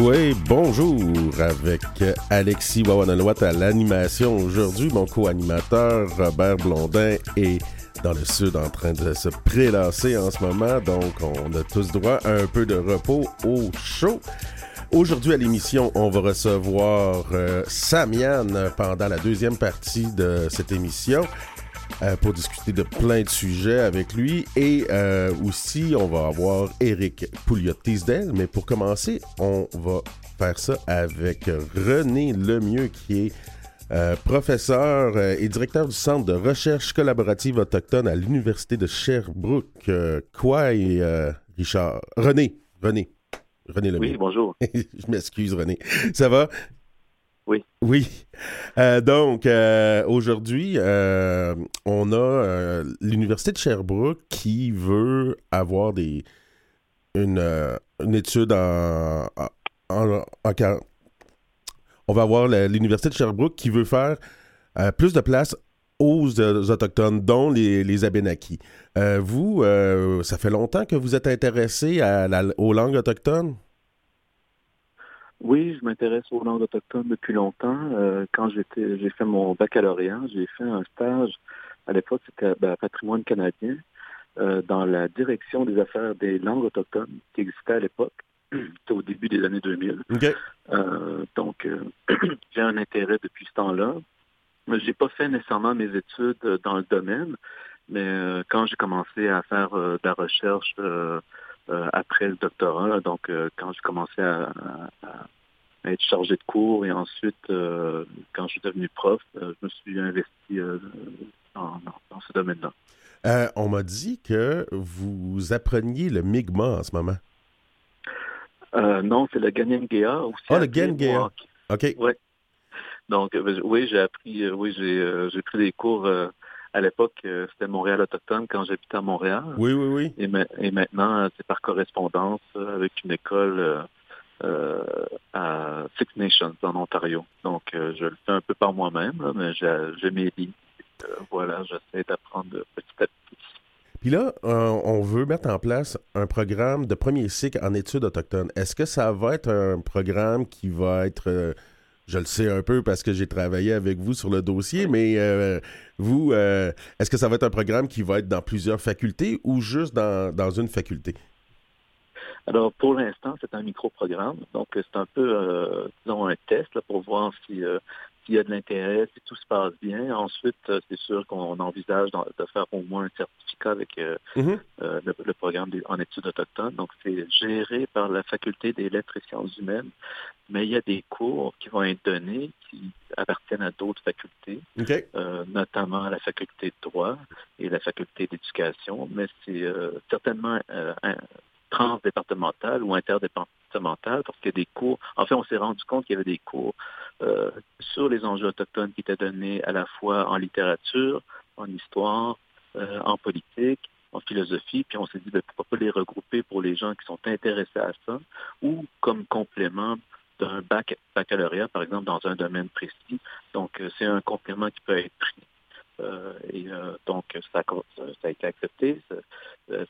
Oui, bonjour avec Alexis Wawanalwat à l'animation. Aujourd'hui, mon co-animateur Robert Blondin est dans le sud en train de se prélasser en ce moment, donc on a tous droit à un peu de repos au chaud. Aujourd'hui à l'émission, on va recevoir euh, Samian pendant la deuxième partie de cette émission. Euh, pour discuter de plein de sujets avec lui. Et euh, aussi, on va avoir Eric Pouliot-Tisdale. Mais pour commencer, on va faire ça avec René Lemieux, qui est euh, professeur et directeur du Centre de recherche collaborative autochtone à l'Université de Sherbrooke. quoi et Richard? René, René. René Lemieux. Oui, bonjour. Je m'excuse, René. Ça va? Oui. Euh, donc, euh, aujourd'hui, euh, on a l'Université de Sherbrooke qui veut avoir des une, étude en, en, On va avoir l'Université de Sherbrooke qui veut faire plus de place aux, Autochtones, dont les, les Abénakis. vous, ça fait longtemps que vous êtes intéressé à aux langues autochtones? Oui, je m'intéresse aux langues autochtones depuis longtemps. Euh, quand j'étais, j'ai fait mon baccalauréat, j'ai fait un stage. À l'époque, c'était ben, Patrimoine canadien euh, dans la direction des affaires des langues autochtones qui existait à l'époque. C'était au début des années 2000. Euh, donc, j'ai un intérêt depuis ce temps-là. Mais j'ai pas fait nécessairement mes études dans le domaine, mais quand j'ai commencé à faire de la recherche euh, après le doctorat. donc, euh, quand j'ai commencé à, être chargé de cours et ensuite, euh, quand je suis devenu prof, je me suis investi dans, ce domaine-là. on m'a dit que vous appreniez le Mi'kmaq en ce moment. non, c'est le Ganyangea aussi. Ah, le Ganyangea. OK. Oui. Donc, oui, j'ai appris, oui, j'ai pris des cours à l'époque, euh, c'était Montréal autochtone quand j'habitais à Montréal. Oui, oui, oui. Et, et maintenant, euh, c'est par correspondance euh, avec une école à Six Nations en Ontario. Donc, je le fais un peu par moi-même, mais j'ai mes livres. voilà, j'essaie d'apprendre petit à petit. Puis là, on veut mettre en place un programme de premier cycle en études autochtones. Est-ce que ça va être un programme qui va être je le sais un peu parce que j'ai travaillé avec vous sur le dossier, mais euh, vous, euh, est-ce que ça va être un programme qui va être dans plusieurs facultés ou juste dans, dans une faculté? Alors, pour l'instant, c'est un micro-programme. Donc, c'est un peu, euh, disons, un test pour voir si s'il y a de l'intérêt, si tout se passe bien. Ensuite, euh, c'est sûr qu'on envisage de faire au moins un certificat avec euh, mm-hmm. euh, le, programme en études autochtones. Donc, c'est géré par la Faculté des lettres et sciences humaines, mais il y a des cours qui vont être donnés qui appartiennent à d'autres facultés, notamment la faculté de droit et la faculté d'éducation, mais c'est certainement un, transdépartementale ou interdépartementale parce qu'il y a des cours. En fait, on s'est rendu compte qu'il y avait des cours euh, sur les enjeux autochtones qui étaient donnés à la fois en littérature, en histoire, euh, en politique, en philosophie, puis on s'est dit ben, pourquoi pas les regrouper pour les gens qui sont intéressés à ça ou comme complément d'un bac, baccalauréat, par exemple, dans un domaine précis. Donc, euh, c'est un complément qui peut être pris. et donc, ça, ça, a été accepté.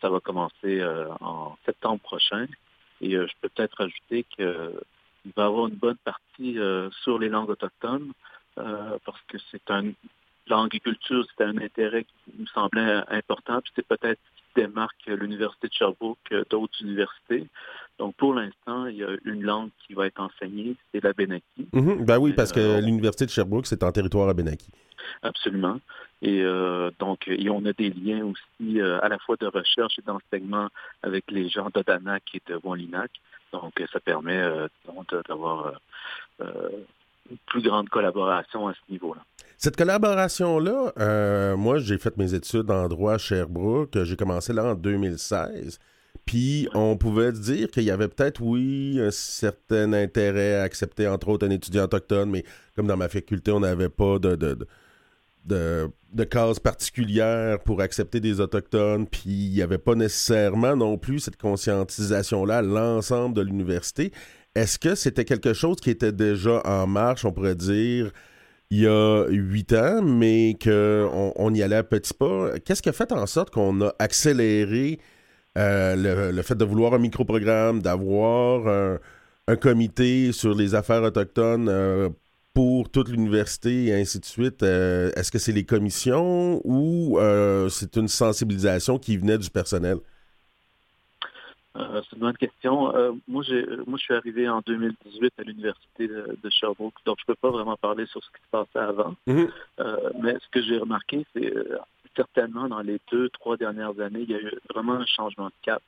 Ça, va commencer en septembre prochain. Et je peux peut-être ajouter que il va y avoir une bonne partie euh, sur les langues autochtones euh, parce que c'est un l'agriculture, c'est un intérêt qui me semblait important, puis c'est peut-être qui démarque l'Université de Sherbrooke d'autres universités. Donc, pour l'instant, il y a une langue qui va être enseignée, c'est la Benaki. Mm-hmm. ben oui, parce que euh, l'Université de Sherbrooke, c'est en territoire Benaki. Absolument. Et donc, on a des liens aussi à la fois de recherche et d'enseignement avec les gens d'Odanak et de Wallinac. Donc, ça permet euh, d'avoir euh, euh, une plus grande collaboration à ce niveau-là. Cette collaboration-là, moi, j'ai fait mes études en droit à Sherbrooke. J'ai commencé là en 2016. Puis on pouvait dire qu'il y avait peut-être, oui, un certain intérêt à accepter, entre autres, un étudiant autochtone, mais comme dans ma faculté, on n'avait pas de, de, de cases particulières pour accepter des Autochtones, puis il n'y avait pas nécessairement non plus cette conscientisation-là l'ensemble de l'université. Est-ce que c'était quelque chose qui était déjà en marche, on pourrait dire, il y a huit ans, mais qu'on on y allait à petits pas? Qu'est-ce qui a fait en sorte qu'on a accéléré euh, le, fait de vouloir un micro-programme, d'avoir un comité sur les affaires autochtones pour toute l'université et ainsi de suite, euh, est-ce que c'est les commissions ou euh, c'est une sensibilisation qui venait du personnel? Euh, c'est une bonne question. moi, moi, je suis arrivé en 2018 à l'Université de, Sherbrooke, donc je ne peux pas vraiment parler sur ce qui se passait avant. Mm-hmm. mais ce que j'ai remarqué, c'est certainement dans les deux, trois dernières années, il y a eu vraiment un changement de cap.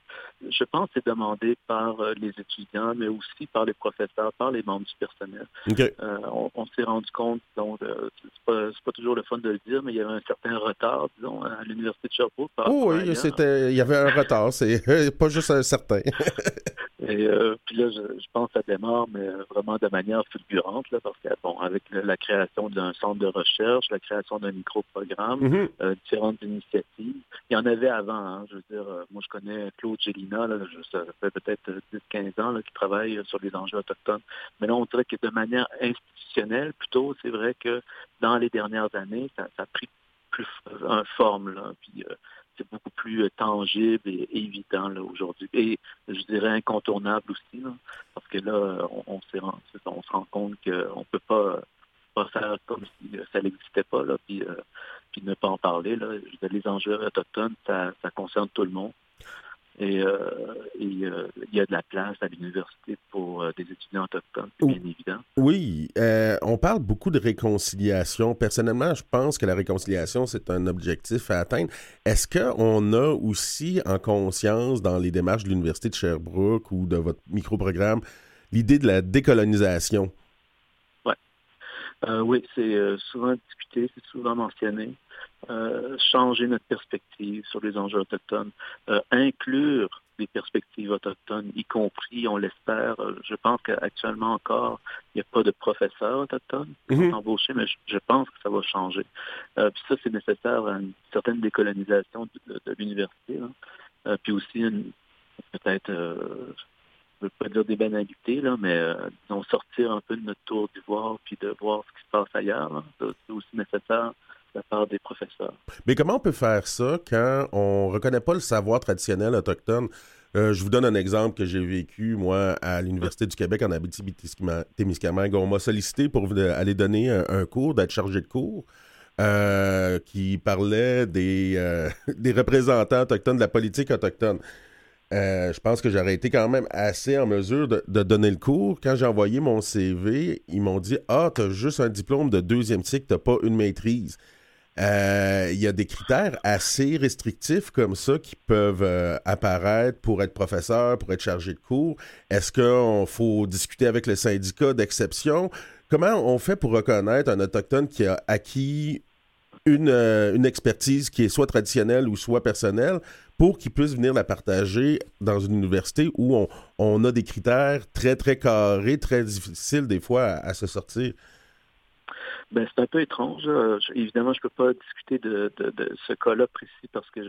Je pense que c'est demandé par euh, les étudiants, mais aussi par les professeurs, par les membres du personnel. Euh, on, s'est rendu compte, donc, euh, c'est pas, toujours le fun de le dire, mais il y avait un certain retard, disons, à l'Université de Sherbrooke. Oh oui, il y avait un retard, c'est pas juste un certain. Et euh, puis là, je, pense que ça démarre, mais vraiment de manière fulgurante, là, parce que bon, avec la création d'un centre de recherche, la création d'un micro-programme, mm-hmm. euh, initiatives. Il y en avait avant, hein, je veux dire, euh, moi je connais Claude Gélina, ça fait peut-être 10-15 ans qu'il travaille sur les enjeux autochtones. Mais là, on dirait que de manière institutionnelle, plutôt, c'est vrai que dans les dernières années, ça, a pris plus une forme. Puis, c'est beaucoup plus euh, tangible et, évident aujourd'hui. Et je dirais incontournable aussi, parce que là, on, se rend compte qu'on ne peut pas, pas faire comme si ça n'existait pas, euh, puis ne pas en parler. Là. Les enjeux autochtones, ça, ça concerne tout le monde. Et, euh, euh, il y a de la place à l'université pour euh, des étudiants autochtones, c'est bien évident. Oui, on parle beaucoup de réconciliation. Personnellement, je pense que la réconciliation, c'est un objectif à atteindre. Est-ce qu'on a aussi en conscience dans les démarches de l'Université de Sherbrooke ou de votre micro-programme l'idée de la décolonisation? Ouais. oui, c'est souvent discuté, c'est souvent mentionné. Euh, changer notre perspective sur les enjeux autochtones, euh, inclure des perspectives autochtones, y compris, on l'espère, euh, je pense qu'actuellement encore, il n'y a pas de professeurs autochtones qui sont mhm. embauchés, mais je, pense que ça va changer. puis ça, c'est nécessaire à une certaine décolonisation de, l'université. puis aussi, peut-être, je ne veux pas dire des banalités, mais disons, sortir un peu de notre tour d'ivoire puis de voir ce qui se passe ailleurs. C'est aussi nécessaire la part des professeurs. Mais comment on peut faire ça quand on ne reconnaît pas le savoir traditionnel autochtone? Euh, je vous donne un exemple que j'ai vécu, moi, à l'Université du Québec en Abitibi-Témiscamingue. On m'a sollicité pour aller donner un, cours, d'être chargé de cours, euh, qui parlait euh, des représentants autochtones, de la politique autochtone. Je pense que j'aurais été quand même assez en mesure de, donner le cours. Quand j'ai envoyé mon CV, ils m'ont dit Ah, tu as juste un diplôme de deuxième cycle, tu n'as pas une maîtrise. Euh, il y a des critères assez restrictifs comme ça qui peuvent euh, apparaître pour être professeur, pour être chargé de cours. Est-ce qu'il faut discuter avec le syndicat d'exception? Comment on fait pour reconnaître un autochtone qui a acquis une, euh, une expertise qui est soit traditionnelle ou soit personnelle pour qu'il puisse venir la partager dans une université où on, on, a des critères très, très carrés, très difficiles des fois à se sortir? Ben, c'est un peu étrange. évidemment, je ne peux pas discuter de, ce cas-là précis parce que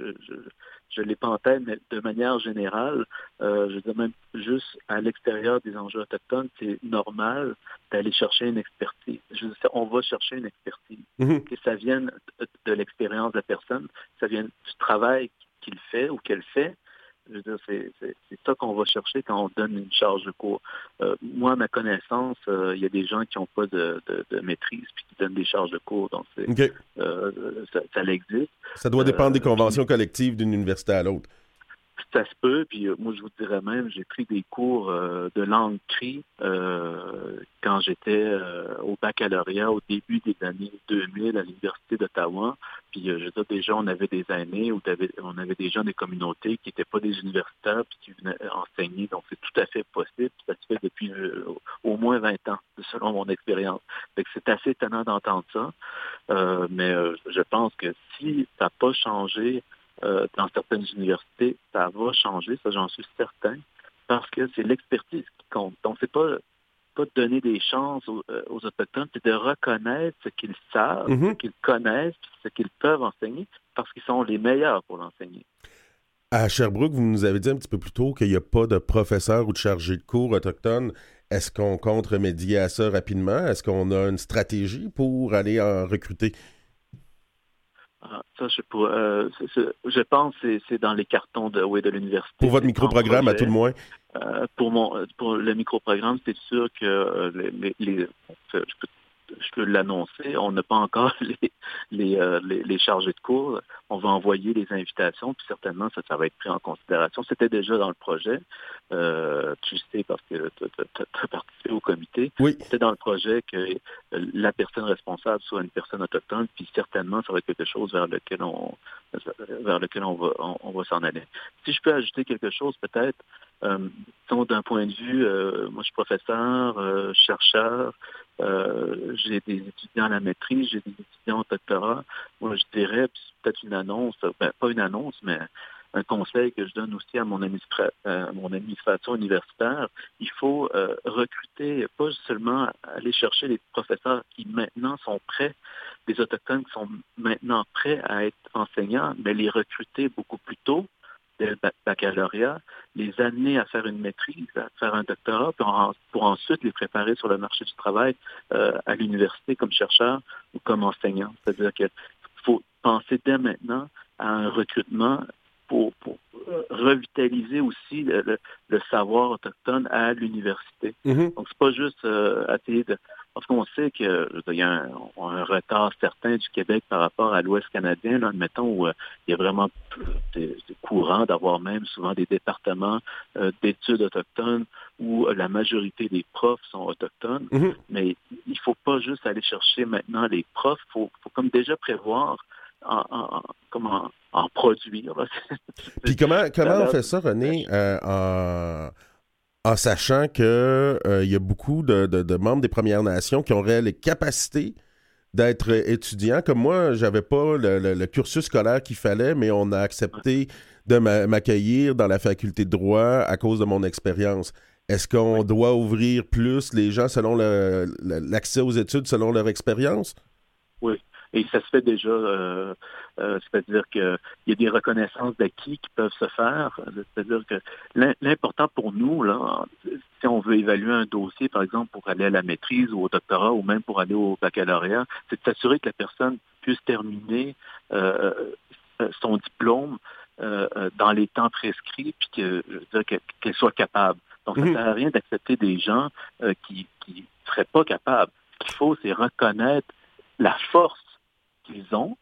je ne l'ai pas en tête, mais de manière générale, euh, je veux dire même juste à l'extérieur des enjeux autochtones, c'est normal d'aller chercher une expertise. Je veux dire, on va chercher une expertise. Mm-hmm. Que ça vienne de l'expérience de la personne, ça vienne du travail fait ou qu'elle fait, c'est ça qu'on va chercher quand on donne une charge de cours. Euh, moi, à ma connaissance, euh, il y a des gens qui n'ont pas de, maîtrise puis qui donnent des charges de cours. Donc, euh, ça, ça existe. Ça doit dépendre des conventions collectives d'une université à l'autre ça se peut, puis euh, moi je vous dirais même, j'ai pris des cours euh, de langue cri euh, quand j'étais au baccalauréat au début des années 2000 à l'Université d'Ottawa. Puis je veux dire, déjà on avait des années où on avait des gens des communautés qui n'étaient pas des universitaires puis qui venaient enseigner. Donc c'est tout à fait possible. Ça se fait depuis au moins 20 ans, selon mon expérience. c'est assez étonnant d'entendre ça. mais je pense que si ça n'a pas changé euh, dans certaines universités, ça va changer, ça j'en suis certain, parce que c'est l'expertise qui compte. Donc, c'est pas pas de donner des chances aux, euh, Autochtones, c'est de reconnaître ce qu'ils savent, mm-hmm. ce qu'ils connaissent, ce qu'ils peuvent enseigner, parce qu'ils sont les meilleurs pour l'enseigner. À Sherbrooke, vous nous avez dit un petit peu plus tôt qu'il n'y a pas de professeur ou de chargé de cours autochtone. Est-ce qu'on compte remédier à ça rapidement? Est-ce qu'on a une stratégie pour aller en recruter? Ah, ça, je, pour, euh, je pense que c'est dans les cartons de, oui, de l'université. Pour votre micro-programme, à tout le moins? Euh, pour, mon, pour le micro-programme, c'est sûr que les, les, je peux je peux l'annoncer, on n'a pas encore euh, les, les, chargés de cours. On va envoyer les invitations, puis certainement, ça, ça va être pris en considération. C'était déjà dans le projet. Euh, tu sais, parce que tu as, participé au comité. Oui. C'était dans le projet que la personne responsable soit une personne autochtone, puis certainement, ça va être quelque chose vers lequel on vers lequel on va, on, va s'en aller. Si je peux ajouter quelque chose, peut-être, euh, d'un point de vue, euh, moi je suis professeur, euh, chercheur, j'ai des étudiants à la maîtrise, j'ai des étudiants au doctorat. Moi, je dirais, peut-être une annonce, ben, pas une annonce, mais un conseil que je donne aussi à mon, administration universitaire, il faut recruter, pas seulement aller chercher les professeurs qui maintenant sont prêts, les autochtones qui sont maintenant prêts à être enseignants, mais les recruter beaucoup plus tôt le baccalauréat, les amener à faire une maîtrise, à faire un doctorat, pour, ensuite les préparer sur le marché du travail euh, à l'université comme chercheur ou comme enseignant. C'est-à-dire qu'il faut penser dès maintenant à un recrutement pour, euh, revitaliser aussi le, savoir autochtone à l'université. Mm-hmm. Donc, c'est pas juste euh, essayer de parce qu'on sait qu'il y a un, retard certain du Québec par rapport à l'Ouest canadien, là, admettons, où euh, il y a vraiment des, courant d'avoir même souvent des départements euh, d'études autochtones où la majorité des profs sont autochtones. Mm-hmm. Mais il faut pas juste aller chercher maintenant les profs, il faut, comme déjà prévoir en, comment en produire. Puis comment, comment on fait ça, René, euh, en en sachant qu'il euh, y a beaucoup de, membres des Premières Nations qui auraient les capacités d'être étudiants. Comme moi, j'avais pas le, cursus scolaire qu'il fallait, mais on a accepté de m'accueillir dans la faculté de droit à cause de mon expérience. Est-ce qu'on doit ouvrir plus les gens selon l'accès aux études selon leur expérience? Oui. Et ça se fait déjà, euh, euh, c'est-à-dire qu'il y a des reconnaissances d'acquis qui peuvent se faire. C'est-à-dire que l'important pour nous, là, si on veut évaluer un dossier, par exemple, pour aller à la maîtrise ou au doctorat ou même pour aller au baccalauréat, c'est de s'assurer que la personne puisse terminer euh, son diplôme dans les temps prescrits, puis que, qu'elle soit capable. Donc, ça ne mhm. sert à rien d'accepter des gens qui ne seraient pas capables. Ce qu'il faut, c'est reconnaître la force qu'ils ont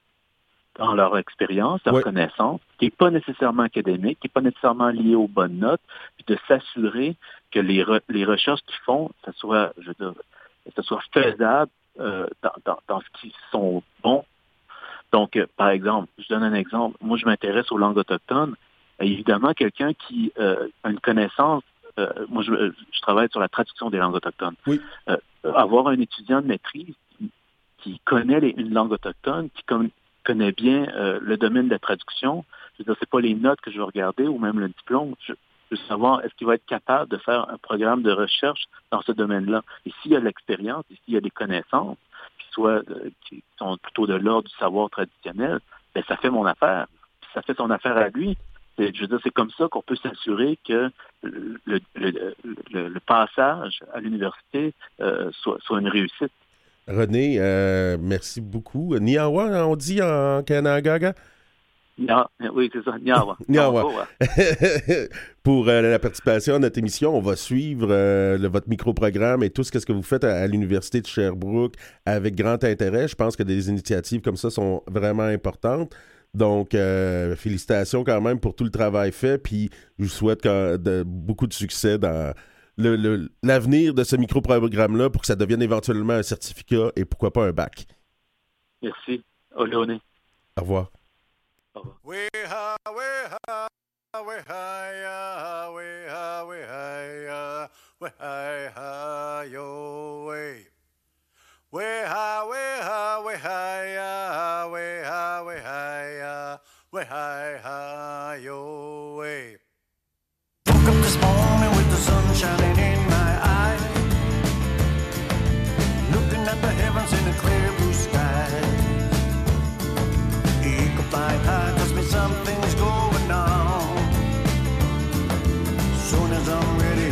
dans leur expérience, leur connaissance, qui n'est pas nécessairement académique, qui n'est pas nécessairement liée aux bonnes notes, puis de s'assurer que les, les recherches qu'ils font, ça soit, je veux dire, ça soit faisable euh, dans, ce qu'ils sont bons. Donc, euh, par exemple, je donne un exemple. Moi, je m'intéresse aux langues autochtones. évidemment, quelqu'un qui euh, a une connaissance, moi, je, je, travaille sur la traduction des langues autochtones. Oui. avoir un étudiant de maîtrise qui connaît une langue autochtone, qui connaît bien euh, le domaine de la traduction. Je veux dire, c'est pas les notes que je vais regarder ou même le diplôme. Je, veux savoir est-ce qu'il va être capable de faire un programme de recherche dans ce domaine-là? Et s'il y a de l'expérience, s'il y a des connaissances qui soient euh, qui sont plutôt de l'ordre du savoir traditionnel, ben ça fait mon affaire. ça fait son affaire à lui. Je veux dire, c'est comme ça qu'on peut s'assurer que le, passage à l'université euh, soit, soit une réussite. René, euh, merci beaucoup. Niawa, on dit en Kanagaga? oui, c'est ça, Niawa. Niawa. Pour euh, la participation à notre émission, on va suivre euh, votre micro-programme et tout ce que vous faites à, l'Université de Sherbrooke avec grand intérêt. Je pense que des initiatives comme ça sont vraiment importantes. Donc, félicitations quand même pour tout le travail fait. Puis, je vous souhaite beaucoup de succès dans, l'avenir de ce micro-programme-là pour que ça devienne éventuellement un certificat et pourquoi pas un bac. Merci. Au revoir. Au revoir. Heavens in a clear blue sky. Eagle flying high tells me something's going on. Soon as I'm ready,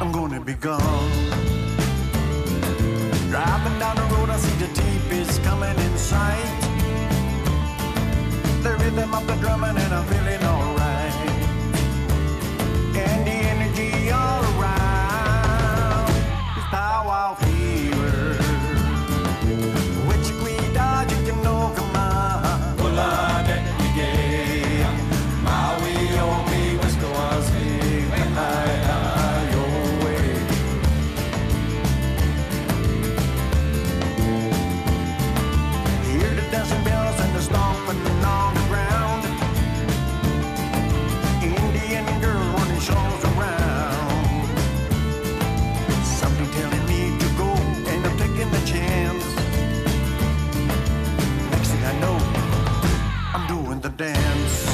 I'm gonna be gone. Driving down the road, I see the deep is coming in sight. The rhythm of the drumming and I'm feeling alright. Dance.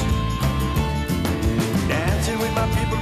Dancing with my people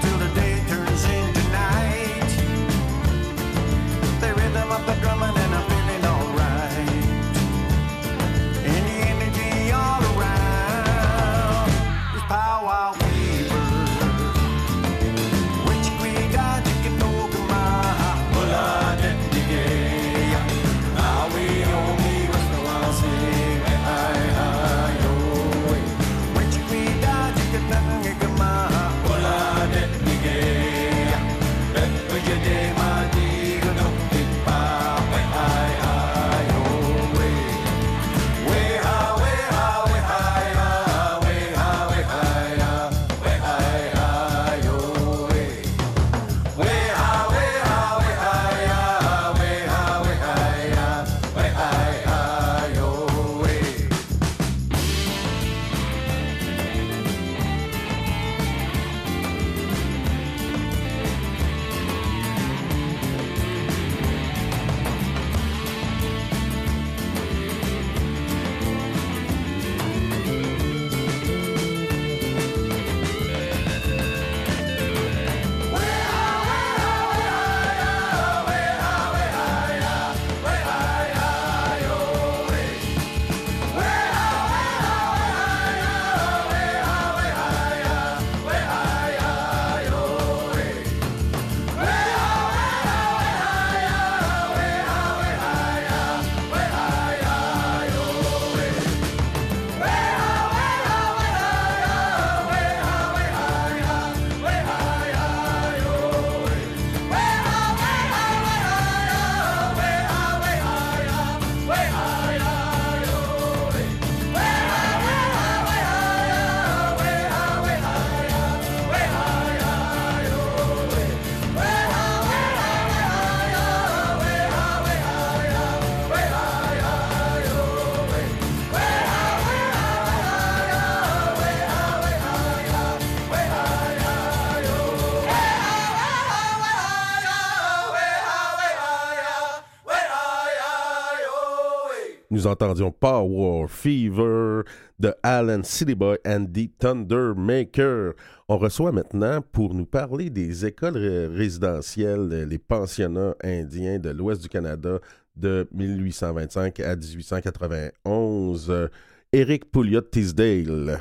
Nous entendions Power Fever de Alan Cityboy and the Thundermaker. On reçoit maintenant pour nous parler des écoles ré- résidentielles, les pensionnats indiens de l'ouest du Canada de 1825 à 1891. euh, Éric Pouliot-Tisdale.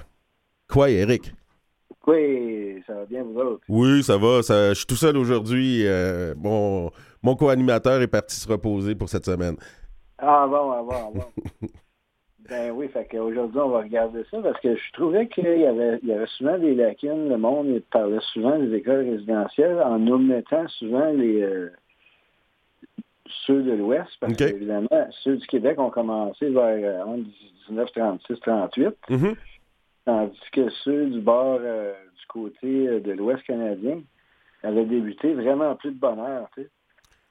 Quoi, Éric? Oui, ça va bien, vous autres? Oui, ça va. ça- je suis tout seul aujourd'hui. euh, mon co-animateur est parti se reposer pour cette semaine. Ah bon, ah bon, ah bon. ben oui, fait qu'aujourd'hui, on va regarder ça parce que je trouvais qu'il y avait, il y avait souvent des lacunes. Le monde il parlait souvent des écoles résidentielles en omettant souvent les euh, ceux de l'Ouest, parce OK. que évidemment, ceux du Québec ont commencé vers euh, entre 1936-38, Mhm. tandis que ceux du bord euh, du côté euh, de l'Ouest canadien avaient débuté vraiment plus de bonheur. Tu sais.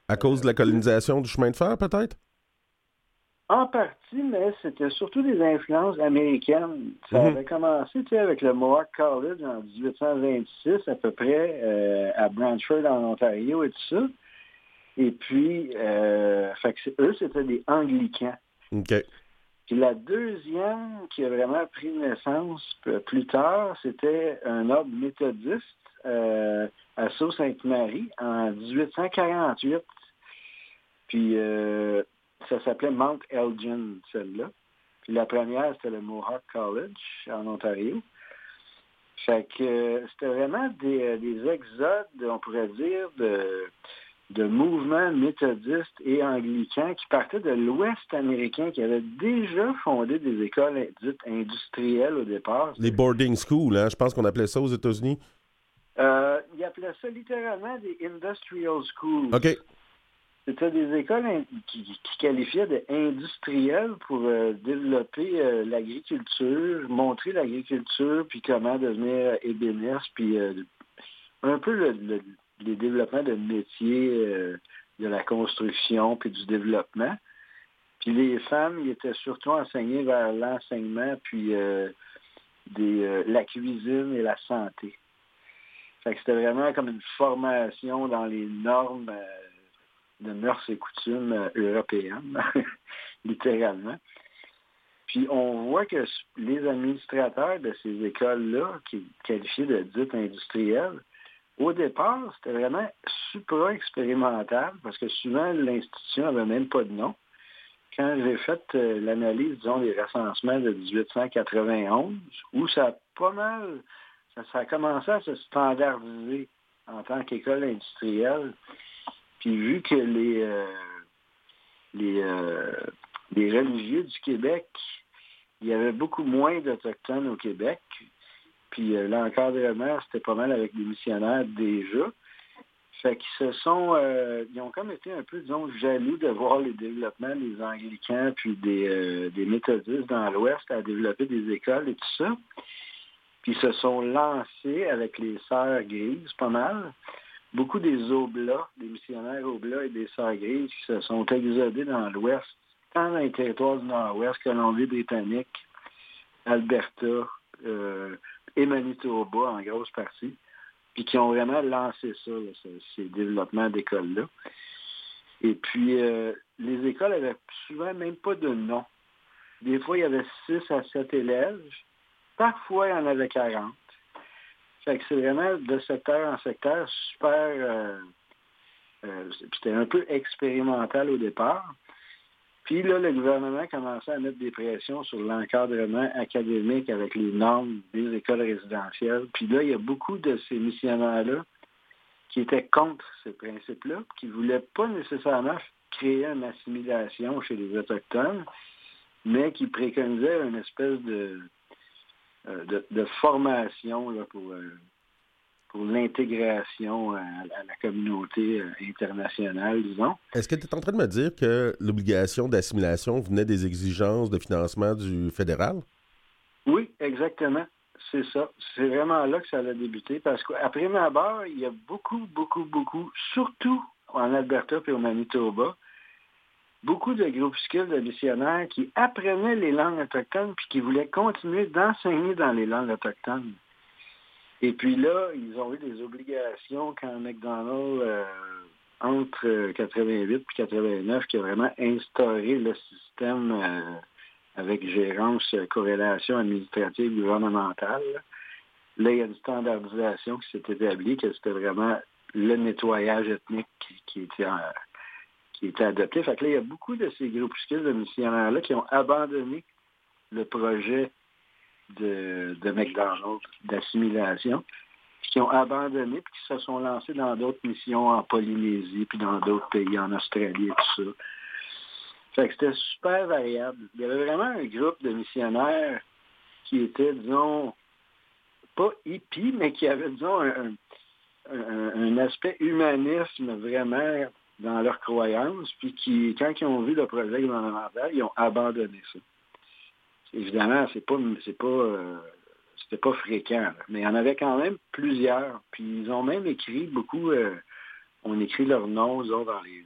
À cause de la colonisation du chemin de fer, peut-être? En partie, mais c'était surtout des influences américaines. Ça Mhm. avait commencé tu sais, avec le Mohawk College en 1826, à peu près, euh, à Brantford, en Ontario et tout ça. Et puis, euh, fait que c'est- eux, c'était des anglicans. Puis la deuxième qui a vraiment pris naissance plus tard, c'était un ordre méthodiste euh, à Sault-Sainte-Marie en 1848. Puis euh, ça s'appelait Mount Elgin, celle-là. Puis la première, c'était le Mohawk College en Ontario. Fait que euh, c'était vraiment des, euh, des exodes, on pourrait dire, de, de mouvements méthodistes et anglicans qui partaient de l'Ouest américain, qui avaient déjà fondé des écoles dites industrielles au départ. Les boarding schools, hein? je pense qu'on appelait ça aux États-Unis. Euh, ils appelaient ça littéralement des industrial schools. OK. C'était des écoles qui, qualifiaient d'industriels pour euh, développer euh, l'agriculture, montrer l'agriculture, puis comment devenir ébéniste, puis euh, un peu le, le- les développements de métiers euh, de la construction, puis du développement. Puis les femmes, étaient surtout enseignées vers l'enseignement, puis euh, euh, la cuisine et la santé. Fait que c'était vraiment comme une formation dans les normes euh, de mœurs et coutumes euh, européennes, littéralement. Puis on voit que les administrateurs de ces écoles-là, qui qualifiées de dites industrielles, au départ, c'était vraiment supra-expérimental, parce que souvent, l'institution n'avait même pas de nom. Quand j'ai fait euh, l'analyse, disons, des recensements de 1891, où ça a pas mal, ça a commencé à se standardiser en tant qu'école industrielle. Puis vu que les, euh, les, euh, les religieux du Québec, il y avait beaucoup moins d'Autochtones au Québec, puis euh, l'encadrement, c'était pas mal avec des missionnaires déjà. Fait qu'ils se sont, euh, ils ont comme été un peu, disons, jaloux de voir le développement des anglicans puis des, des méthodistes dans l'Ouest à développer des écoles et tout ça. Puis ils se sont lancés avec les sœurs grises, pas mal. Beaucoup des oblats, des missionnaires oblats et des sœurs qui se sont exodés dans l'Ouest, tant dans les territoires du Nord-Ouest, Colombie-Britannique, Alberta euh, et Manitoba en grosse partie, puis qui ont vraiment lancé ça, ces développements d'écoles-là. Et puis, euh, les écoles avaient souvent même pas de nom. Des fois, il y avait 6 à 7 élèves. Parfois, il y en avait 40. Fait que c'est vraiment de secteur en secteur super... euh, euh, C'était un peu expérimental au départ. Puis là, le gouvernement commençait à mettre des pressions sur l'encadrement académique avec les normes des écoles résidentielles. Puis là, il y a beaucoup de ces missionnaires-là qui étaient contre ces principes-là, qui ne voulaient pas nécessairement créer une assimilation chez les Autochtones, mais qui préconisaient une espèce de, de, de formation là, pour, euh, pour l'intégration à, à la communauté euh, internationale, disons. Est-ce que tu es en train de me dire que l'obligation d'assimilation venait des exigences de financement du fédéral? Oui, exactement. C'est ça. C'est vraiment là que ça a débuté parce qu'après ma barre, il y a beaucoup, beaucoup, beaucoup, surtout en Alberta et au Manitoba, beaucoup de groupuscules de missionnaires qui apprenaient les langues autochtones puis qui voulaient continuer d'enseigner dans les langues autochtones. Et puis là, ils ont eu des obligations quand McDonald's, euh, entre euh, 88 et 89, qui a vraiment instauré le système euh, avec gérance, euh, corrélation administrative gouvernementale. Là. Là, il y a une standardisation qui s'est établie, que c'était vraiment le nettoyage ethnique qui, qui était, en- qui était adopté. Fait là, il y a beaucoup de ces groupuscules de missionnaires-là qui ont abandonné le projet de, McDonald's d'assimilation, qui ont abandonné, puis qui se sont lancés dans d'autres missions en Polynésie, puis dans d'autres pays, en Australie et tout ça. Fait que c'était super variable. Il y avait vraiment un groupe de missionnaires qui étaient, disons, pas hippies, mais qui avaient, disons, un, un- un aspect humanisme vraiment dans leurs croyances, puis qui, quand ils ont vu le projet gouvernemental, ils ont abandonné ça. Évidemment, c'est pas c'est pas euh, c'était pas fréquent, là. mais il y en avait quand même plusieurs. Puis ils ont même écrit beaucoup euh, on écrit leurs noms autres, dans les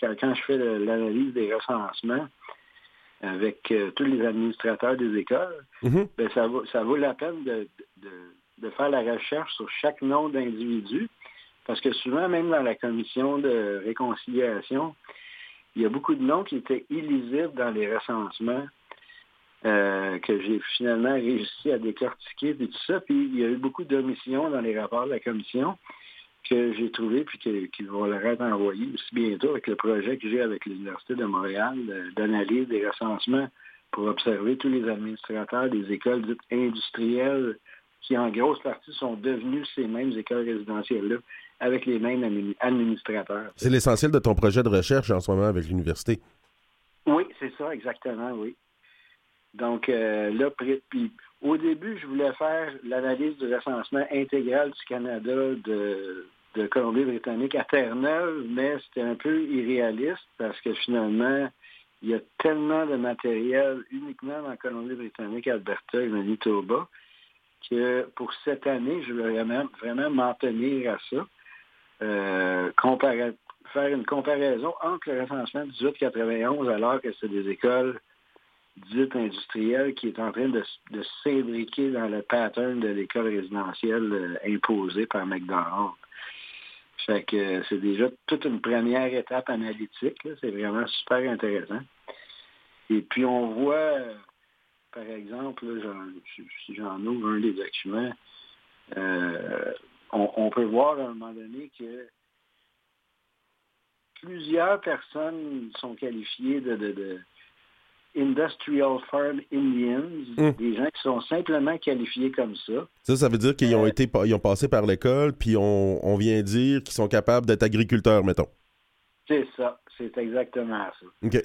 quand, je fais l'analyse des recensements avec euh, tous les administrateurs des écoles, Mhm. ben, ça, vaut, ça vaut la peine de, de, de faire la recherche sur chaque nom d'individu, parce que souvent, même dans la commission de réconciliation, il y a beaucoup de noms qui étaient illisibles dans les recensements euh, que j'ai finalement réussi à décortiquer et tout ça. Puis il y a eu beaucoup d'omissions dans les rapports de la commission que j'ai trouvé puis qui vont leur être envoyés aussi bientôt avec le projet que j'ai avec l'Université de Montréal de- d'analyse des recensements pour observer tous les administrateurs des écoles dites industrielles qui, en grosse partie, sont devenues ces mêmes écoles résidentielles-là avec les mêmes admi- administrateurs. C'est l'essentiel de ton projet de recherche en ce moment avec l'université. Oui, c'est ça, exactement, oui. Donc euh, là, puis, au début, je voulais faire l'analyse du recensement intégral du Canada de, de Colombie-Britannique à Terre-Neuve, mais c'était un peu irréaliste parce que finalement, il y a tellement de matériel uniquement dans Colombie-Britannique, Alberta et Manitoba que pour cette année, je vraiment, vraiment m'en tenir à ça. Euh, faire une comparaison entre le recensement 1891 alors que c'est des écoles dites industrielles qui est en train de, s'imbriquer dans le pattern de l'école résidentielle euh, imposée par McDonald's. Fait que c'est déjà toute une première étape analytique. C'est vraiment super intéressant. Et puis on voit, euh, par exemple, si- j'en ouvre un des documents, on, on peut voir à un moment donné que plusieurs personnes sont qualifiées de, de- de Industrial Farm Indians, Mm. des gens qui sont simplement qualifiés comme ça. Ça, ça veut dire qu'ils ont Euh, été ils ont passé par l'école, puis on, on vient dire qu'ils sont capables d'être agriculteurs, mettons. C'est ça, c'est exactement ça. OK.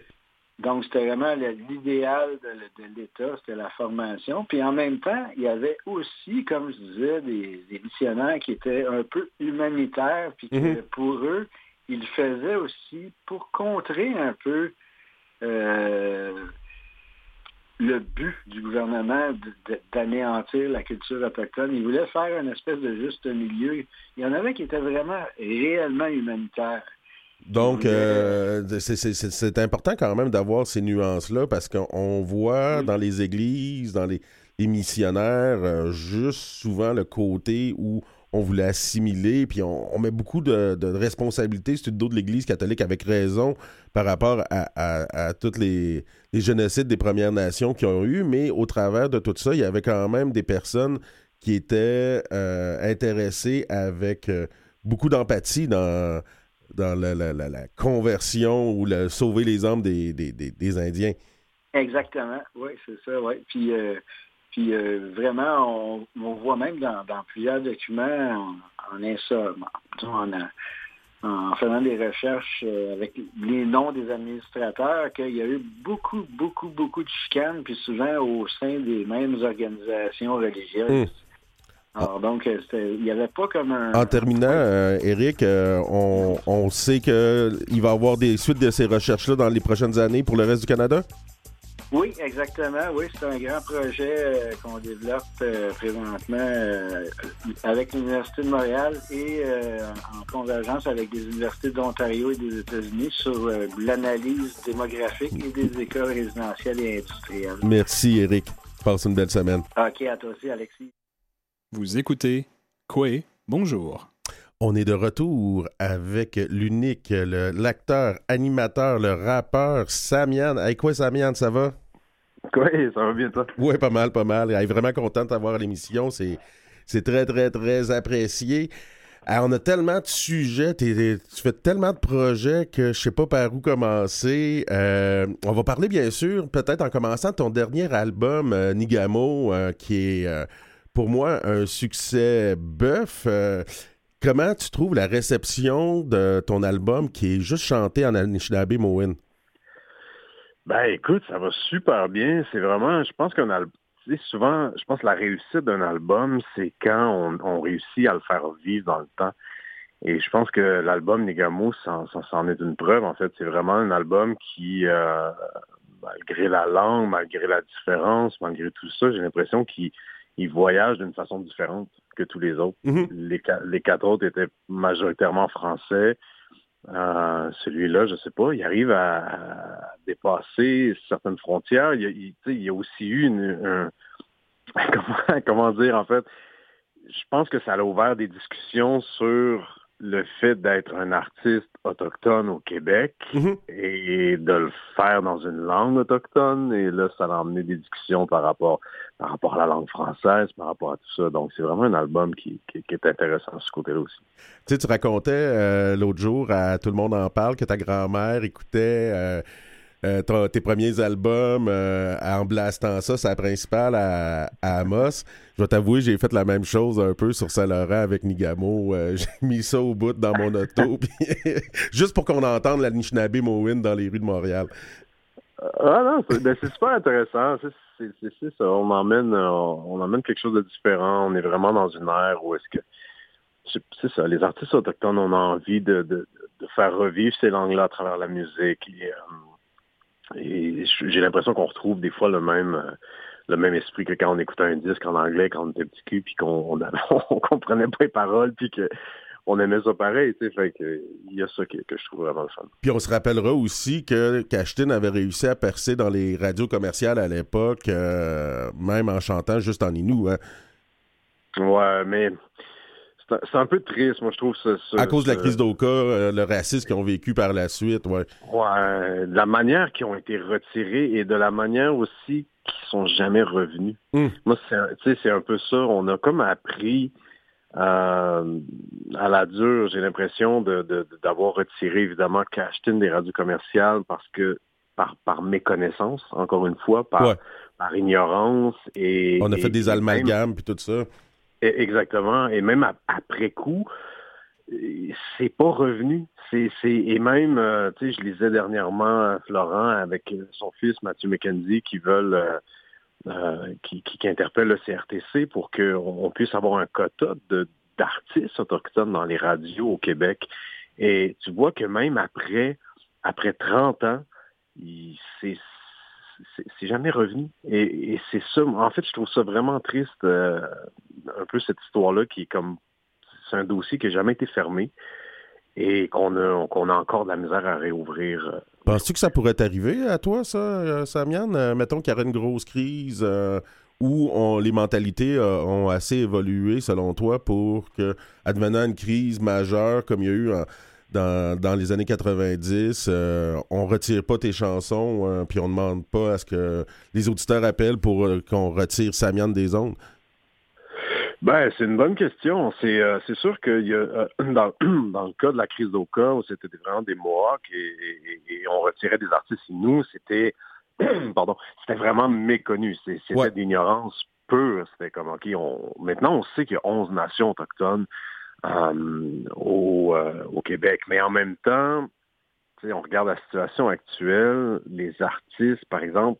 Donc, c'était vraiment l'idéal de, de l'État, c'était la formation. Puis en même temps, il y avait aussi, comme je disais, des, des missionnaires qui étaient un peu humanitaires, puis que Mhm. pour eux, ils faisaient aussi pour contrer un peu euh, le but du gouvernement d'anéantir la culture autochtone. Ils voulaient faire une espèce de juste milieu. Il y en avait qui étaient vraiment réellement humanitaires. Donc, euh, c'est- important quand même d'avoir ces nuances-là parce qu'on voit dans les églises, dans les, les missionnaires, euh, juste souvent le côté où on voulait assimiler, puis on, on met beaucoup de, de responsabilités sur le dos de l'Église catholique avec raison par rapport à, à, à tous les, les génocides des Premières Nations qui ont eu, mais au travers de tout ça, il y avait quand même des personnes qui étaient euh, intéressées avec beaucoup d'empathie dans dans la, la- la- la conversion ou le sauver les âmes des, des- des- des Indiens. Exactement, oui, c'est ça, oui. Puis, euh, puis euh, vraiment, on, on voit même dans, dans plusieurs documents en, en, en, en faisant des recherches euh, avec les noms des administrateurs qu'il y a eu beaucoup, beaucoup, beaucoup de chicanes, puis souvent au sein des mêmes organisations religieuses. Hmm. Alors donc, euh, il n'y avait pas comme un... En terminant, euh, Eric, euh, on, on sait qu'il va y avoir des suites de ces recherches-là dans les prochaines années pour le reste du Canada? Oui, exactement. Oui, c'est un grand projet euh, qu'on développe présentement avec l'Université de Montréal et en convergence avec des universités d'Ontario et des États-Unis sur l'analyse démographique et des écoles résidentielles et industrielles. Merci, Eric. Passe une belle semaine. OK, à toi aussi, Alexis. Vous écoutez Koué, bonjour. On est de retour avec l'unique, le- l'acteur, animateur, le rappeur Samian. Hey, quoi, Samian, ça va? Oui, ça va bien, toi? Oui, pas mal, pas mal. Elle est vraiment content de t'avoir à l'émission. C'est, c'est très, très, très apprécié. Ah, on a tellement de sujets, tu fais tellement de projets que je sais pas par où commencer. Euh, on va parler bien sûr, peut-être en commençant ton dernier album, euh, Nigamo, euh, qui est euh, pour moi un succès bœuf. Euh, comment tu trouves la réception de ton album qui est juste chanté en Anishinaabe Moin? Ben écoute, ça va super bien. C'est vraiment, je pense qu'un album, souvent, je pense que la réussite d'un album, c'est quand on, réussit à le faire vivre dans le temps. Et je pense que l'album Negamo, ça, ça, ça en est une preuve. En fait, c'est vraiment un album qui, euh, malgré la langue, malgré la différence, malgré tout ça, j'ai l'impression qu'il il voyage d'une façon différente que tous les autres. Mhm. Les, qua- les quatre autres étaient majoritairement français. Euh, celui-là, je sais pas, il arrive à, à dépasser certaines frontières. Il y a, il- tu sais, il y a aussi eu une, un- comment, comment dire en fait. Je pense que ça a ouvert des discussions sur le fait d'être un artiste autochtone au Québec Mhm. et de le faire dans une langue autochtone. Et là, ça a emmené des discussions par rapport, par rapport à la langue française, par rapport à tout ça. Donc, c'est vraiment un album qui, qui- qui est intéressant de ce côté-là aussi. Tu sais, tu racontais euh, l'autre jour à Tout le monde en parle que ta grand-mère écoutait euh, euh, ton- tes premiers albums en blastant ça, sa principale à, à Amos. Je vais t'avouer, j'ai fait la même chose un peu sur Saint-Laurent avec Nigamo. J'ai mis ça au bout dans mon auto, puis juste pour qu'on entende l'Anishinaabe Mowin dans les rues de Montréal. Ah non, c'est ben, c'est super intéressant. C'est- ça. On emmène, on emmène quelque chose de différent. On est vraiment dans une ère où est-ce que c'est ça. Les artistes autochtones, on a envie de, de, faire revivre ces langues-là à travers la musique. Et, euh, j'ai l'impression qu'on retrouve des fois le même euh, le même esprit que quand on écoutait un disque en anglais quand on était petit cul puis qu'on on comprenait pas les paroles puis que on aimait ça pareil, tu sais, fait que il y a ça que, que je trouve vraiment le fun. Puis on se rappellera aussi que Cashtin avait réussi à percer dans les radios commerciales à l'époque, euh, même en chantant juste en Inou. hein. Ouais, mais c'est un, peu triste, moi, je trouve. Ce, ce- À cause de la crise d'Oka, euh, le racisme qu'ils ont vécu par la suite, ouais. Ouais, de la manière qu'ils ont été retirés et de la manière aussi qu'ils sont jamais revenus. Hmm. Moi, c'est un- tu sais, c'est un peu ça. On a comme appris euh, à la dure, j'ai l'impression, de, de- de- d'avoir retiré évidemment Cashtin des radios commerciales parce que par, par méconnaissance, encore une fois, par, Ouais. par ignorance et On a fait des amalgames puis tout ça. E- Exactement. Et même ap- après coup, c'est pas revenu. C'est, et même, euh, tu sais, je lisais dernièrement euh, Florent avec son fils Mathieu McKenzie qui veulent, euh, euh, qui, qui, qui interpellent le CRTC pour qu'on on puisse avoir un quota d'artistes autochtones dans les radios au Québec. Et tu vois que même après, après 30 ans, c'est jamais revenu. Et, et c'est ça, en fait, je trouve ça vraiment triste. euh, un peu cette histoire-là qui est comme c'est un dossier qui n'a jamais été fermé et qu'on a encore de la misère à réouvrir. euh. Penses-tu que ça pourrait t'arriver à toi, ça, euh, Samian? Euh, mettons qu'il y aurait une grosse crise où les mentalités ont assez évolué, selon toi, pour que, advenant une crise majeure comme il y a eu dans, les années 90, euh, on retire pas tes chansons, puis on demande pas à ce que les auditeurs appellent pour qu'on retire Samian des ondes? Ben, c'est une bonne question. C'est euh, c'est sûr y a euh, dans, dans le cas de la crise d'Oka, où c'était vraiment des Mohawks et, et- et on retirait des artistes nous, c'était pardon, c'était vraiment méconnu. C'était Ouais. d'ignorance pure. C'était comme OK, on maintenant on sait qu'il y a 11 nations autochtones euh, au, au Québec, mais en même temps, on regarde la situation actuelle, les artistes, par exemple,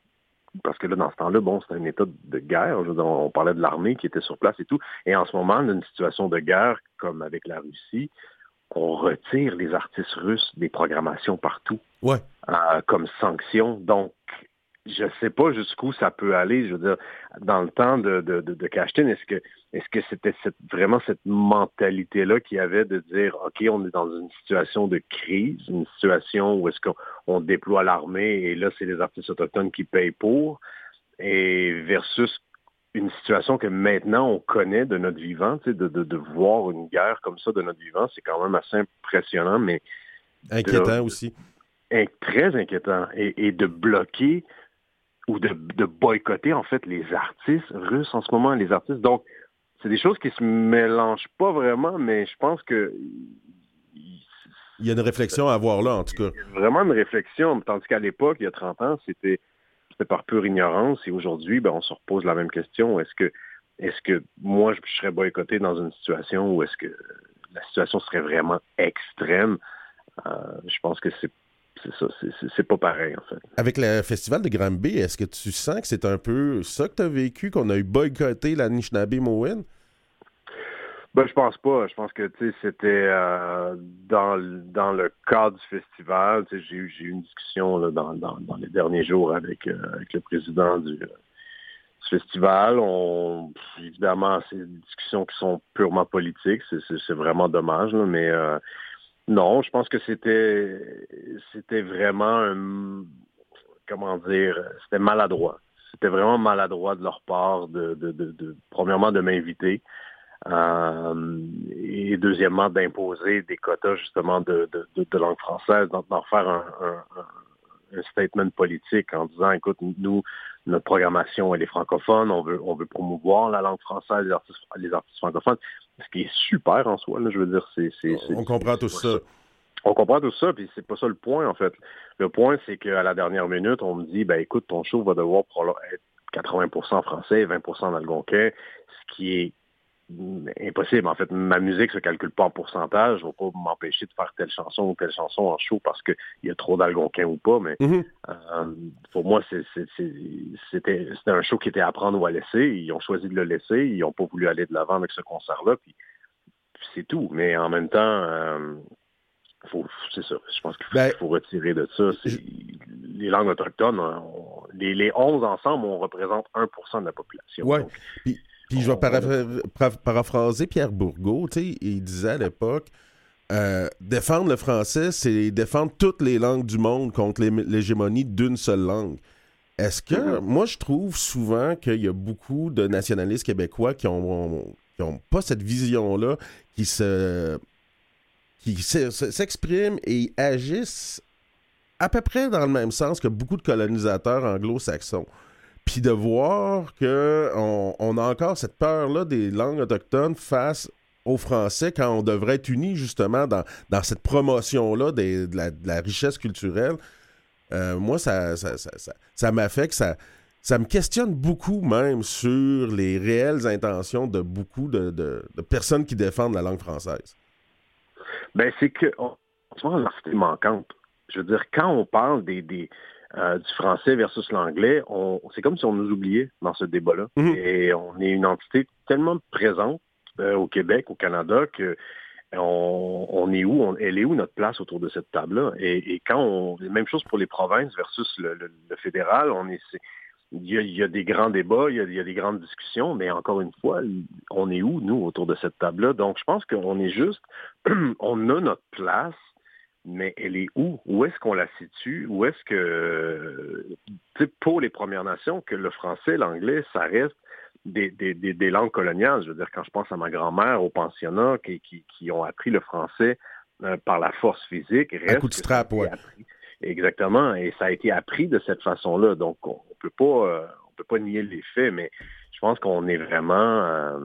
parce que là, dans ce temps-là, bon, c'était un état de guerre. Je veux dire, on parlait de l'armée qui était sur place et tout. Et en ce moment, dans une situation de guerre, comme avec la Russie, on retire les artistes russes des programmations partout Ouais. euh, comme sanction. Donc, je sais pas jusqu'où ça peut aller. Je veux dire, dans le temps de, de, de, de Cashtin, est-ce que est-ce que c'était cette, vraiment cette mentalité-là qu'il y avait de dire OK, on est dans une situation de crise, une situation où est-ce qu'on on déploie l'armée et là, c'est les artistes autochtones qui payent pour, et versus une situation que maintenant on connaît de notre vivant, de, de, de voir une guerre comme ça de notre vivant, c'est quand même assez impressionnant, mais Inquiétant aussi. in- très inquiétant. Et, et de bloquer ou de, de boycotter en fait les artistes russes en ce moment, les artistes. Donc, c'est des choses qui se mélangent pas vraiment, mais je pense que Il y a une réflexion à avoir là, en tout cas. vraiment une réflexion, tandis qu'à l'époque, il y a 30 ans, c'était c'était par pure ignorance, et aujourd'hui, ben, on se repose la même question. Est-ce que est-ce que moi, je serais boycotté dans une situation où est-ce que la situation serait vraiment extrême? Euh, je pense que c'est c'est ça, c'est- pas pareil, en fait. Avec le festival de Granby, est-ce que tu sens que c'est un peu ça que tu as vécu, qu'on a eu boycotté la Nishnabé Moen? Ben, je pense pas. Je pense que tu sais, c'était euh, dans, le- dans le cadre du festival. J'ai eu, eu une discussion là, dans, dans, dans les derniers jours avec, euh, avec le président du, euh, du festival. On, évidemment, c'est des discussions qui sont purement politiques. C'est, vraiment dommage, là, mais non, je pense que c'était c'était vraiment un, comment dire, c'était maladroit. C'était vraiment maladroit de leur part de, de, de, de premièrement de m'inviter. Euh, et deuxièmement, d'imposer des quotas justement de, langue française, d'en d'en faire un, un- un statement politique en disant, écoute, nous, notre programmation, elle est francophone, on veut, on veut promouvoir la langue française, les artistes, les artistes francophones, ce qui est super en soi, là, je veux dire, c'est... On comprend tout ça. On comprend tout ça, puis c'est pas ça le point, en fait. Le point, c'est qu'à la dernière minute, on me dit, ben écoute, ton show va devoir être 80% français, 20% algonquin, ce qui est impossible. En fait, ma musique se calcule pas en pourcentage. Je ne vais pas m'empêcher de faire telle chanson ou telle chanson en show parce qu'il y a trop d'algonquins ou pas. Mais Mhm. euh, pour moi, c'était un show qui était à prendre ou à laisser. Ils ont choisi de le laisser. Ils n'ont pas voulu aller de l'avant avec ce concert-là. Puis, puis c'est tout. Mais en même temps, euh, faut, c'est ça. Je pense qu'il faut, Ben, faut retirer de ça. C'est- Les langues autochtones, on- les, les 11 ensemble, on représente 1% de la population. Ouais. Donc, Puis, puis je vais paraphr- para- paraphraser Pierre Bourgault. tu sais, Il disait à l'époque euh, défendre le français, c'est défendre toutes les langues du monde contre l'hé- l'hégémonie d'une seule langue. Est-ce que, moi, je trouve souvent qu'il y a beaucoup de nationalistes québécois qui ont, qui ont pas cette vision-là, qui se qui se- se- s'expriment et agissent à peu près dans le même sens que beaucoup de colonisateurs anglo-saxons. Puis de voir que on, a encore cette peur-là des langues autochtones face au français quand on devrait être unis justement dans, dans cette promotion-là de, la, richesse culturelle. Euh, moi, ça, ça, ça, ça, m'affecte, ça, ça me questionne beaucoup même sur les réelles intentions de beaucoup de, de- personnes qui défendent la langue française. Ben, c'est que on, on se voit manquante. Je veux dire, quand on parle des, des, euh, du français versus l'anglais, c'est comme si on nous oubliait dans ce débat-là. Mhm. Et on est une entité tellement présente euh, au Québec, au Canada, que on, on est où, on- elle est où notre place autour de cette table-là? Et, et quand on, même chose pour les provinces versus le, le- le fédéral, on est, c'est- il y, a, il y a des grands débats, il y a, il y a des grandes discussions, mais encore une fois, on est où, nous, autour de cette table-là? Donc, je pense qu'on est juste, on a notre place, mais elle est où? Où est-ce qu'on la situe? Où est-ce que, sais, pour les Premières Nations, que le français, l'anglais, ça reste des, des, des, des langues coloniales. Je veux dire, quand je pense à ma grand-mère, au pensionnat, qui, qui, qui ont appris le français euh, par la force physique, reste coup de strap, ouais. appris. Exactement, et ça a été appris de cette façon-là. Donc, on on peut pas, euh, on peut pas nier les faits, mais je pense qu'on est vraiment, euh,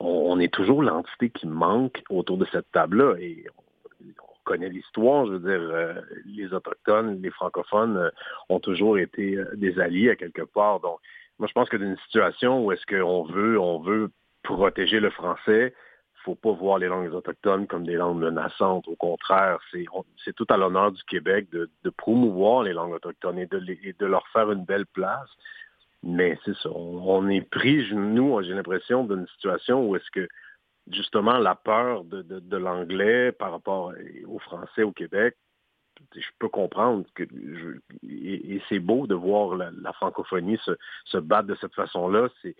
on, on est toujours l'entité qui manque autour de cette table-là. Et on, on connaît l'histoire, je veux dire, euh, les autochtones, les francophones euh, ont toujours été euh, des alliés à quelque part. Donc, moi, je pense que d'une situation où est-ce qu'on veut, on veut protéger le français, faut pas voir les langues autochtones comme des langues menaçantes. Au contraire, c'est tout à l'honneur du Québec de, promouvoir les langues autochtones et de, les- et de leur faire une belle place. Mais c'est ça, on, on est pris, nous, j'ai l'impression, d'une situation où est-ce que justement la peur de, l'anglais par rapport au français au Québec, je peux comprendre que et, c'est beau de voir la, francophonie se, battre de cette façon-là. C'est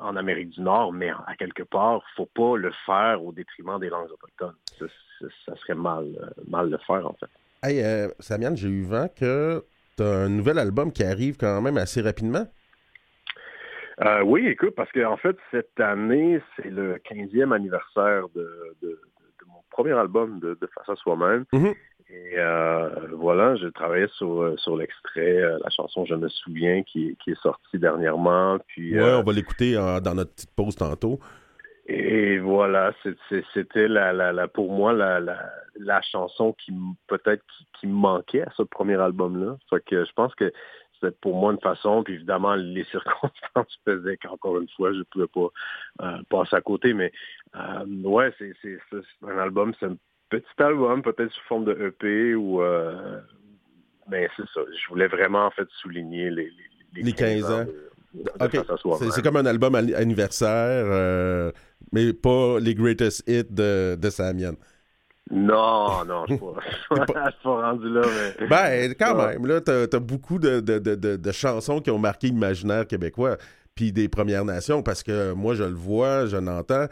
en Amérique du Nord, mais à quelque part, faut pas le faire au détriment des langues autochtones. Ça, serait mal, mal le faire, en fait. Hey, euh, Samiane, j'ai eu vent que tu as un nouvel album qui arrive quand même assez rapidement. Euh, oui, écoute, parce qu'en fait, cette année, c'est le 15e anniversaire de, de- de- de mon premier album de, de Face à soi-même. Mhm. Et euh, voilà, j'ai travaillé sur, euh, sur l'extrait, la chanson Je me souviens, qui, qui est sortie dernièrement. Puis, Ouais, euh, on va l'écouter dans notre petite pause tantôt. Et voilà, c'était la, la, la- pour moi la, la, la chanson qui peut-être qui, manquait à ce premier album-là. Fait que je pense que c'était pour moi une façon, puis évidemment les circonstances faisaient qu'encore une fois, je ne pouvais pas euh, passer à côté. Mais euh, ouais, c'est c'est- c'est un album, c'est un petit album, peut-être sous forme de EP ou euh, mais c'est ça. Je voulais vraiment en fait souligner les, les, Les 15 ans. de- de. C'est c'est comme un album anni- anniversaire, euh, mais pas les greatest hits de, de Samian. Non, non, je ne suis pas, rendu là. Mais... Ben, quand même, là, t'as as beaucoup de, de, de, de- chansons qui ont marqué l'imaginaire québécois, puis des Premières Nations, parce que moi, je le vois, je l'entends.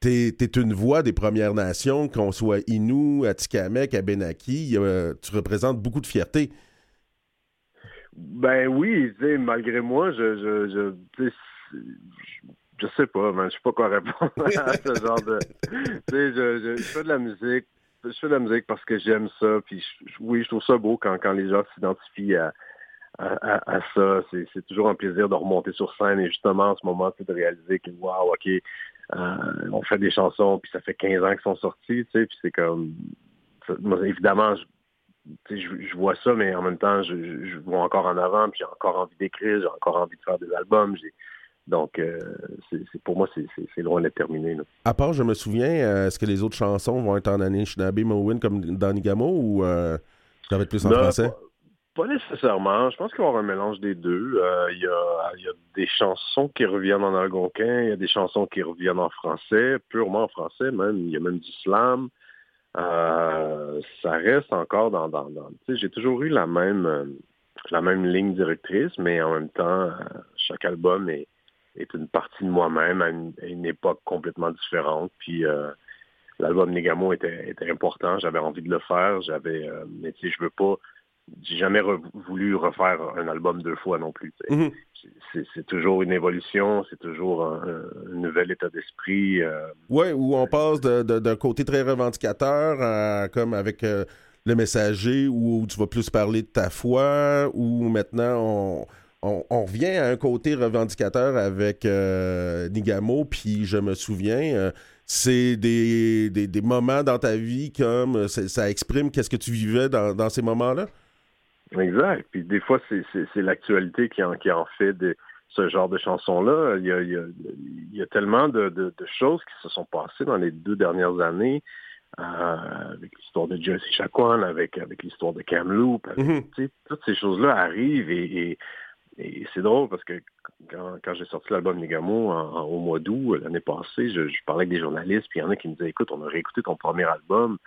T'es es une voix des Premières Nations, qu'on soit Innu, Atikamek, Abenaki, euh, tu représentes beaucoup de fierté. Ben oui, malgré moi, je, je, je, je, sais pas, man, je sais pas quoi répondre à ce genre de. Tu sais, je, je, je fais de la musique, je fais de la musique parce que j'aime ça, puis je- oui, je trouve ça beau quand, quand les gens s'identifient à, à, à- à ça. C'est c'est toujours un plaisir de remonter sur scène et justement en ce moment, c'est de réaliser que waouh, ok, euh, on fait des chansons, puis ça fait 15 ans qu'ils sont sortis, tu sais, puis c'est comme... ça- moi, évidemment, je, tu sais, je, je vois ça, mais en même temps, je, je- je vois encore en avant, puis j'ai encore envie d'écrire, j'ai encore envie de faire des albums. j'ai- Donc, euh, pour moi, c'est- loin d'être terminé. là. À part, je me souviens, euh, est-ce que les autres chansons vont être en Anishinaabe, Mowin comme dans Nigamo ou euh, ça va être plus en Non, français? Pas, pas nécessairement. Je pense qu'il va y avoir un mélange des deux. Euh, Il y, y a des chansons qui reviennent en algonquin, il y a des chansons qui reviennent en français, purement en français même. Il y a même du slam. Ça reste encore dans... dans, J'ai toujours eu la même, la même ligne directrice, mais en même temps, chaque album est, est une partie de moi-même à une, à une époque complètement différente. Puis euh, l'album Négamo était, était important, j'avais envie de le faire, j'avais, euh, mais tu sais, je veux pas, j'ai jamais re- voulu refaire un album deux fois non plus. Mhm. C'est- toujours une évolution, c'est toujours un, un nouvel état d'esprit. euh, Oui, où on passe de- de- d'un côté très revendicateur, à- comme avec euh, le messager, où, tu vas plus parler de ta foi, où maintenant on, on- on revient à un côté revendicateur avec euh, Nigamo, puis je me souviens, euh, c'est des, des- des moments dans ta vie comme euh, ça exprime qu'est-ce que tu vivais dans, dans ces moments-là? Exact. Puis des fois, c'est- l'actualité qui en, qui en fait ce genre de chansons-là. Il y a, il y a- il y a tellement de, de- de choses qui se sont passées dans les deux dernières années, euh, avec l'histoire de Jersey Shaquan, avec, avec l'histoire de Kamloops. avec- Mhm. sais, Toutes ces choses-là arrivent et, et- et c'est drôle parce que quand, quand j'ai sorti l'album Négamo en- en- au mois d'août euh, l'année passée, je, parlais avec des journalistes, puis il y en a qui me disaient, écoute, on a réécouté ton premier album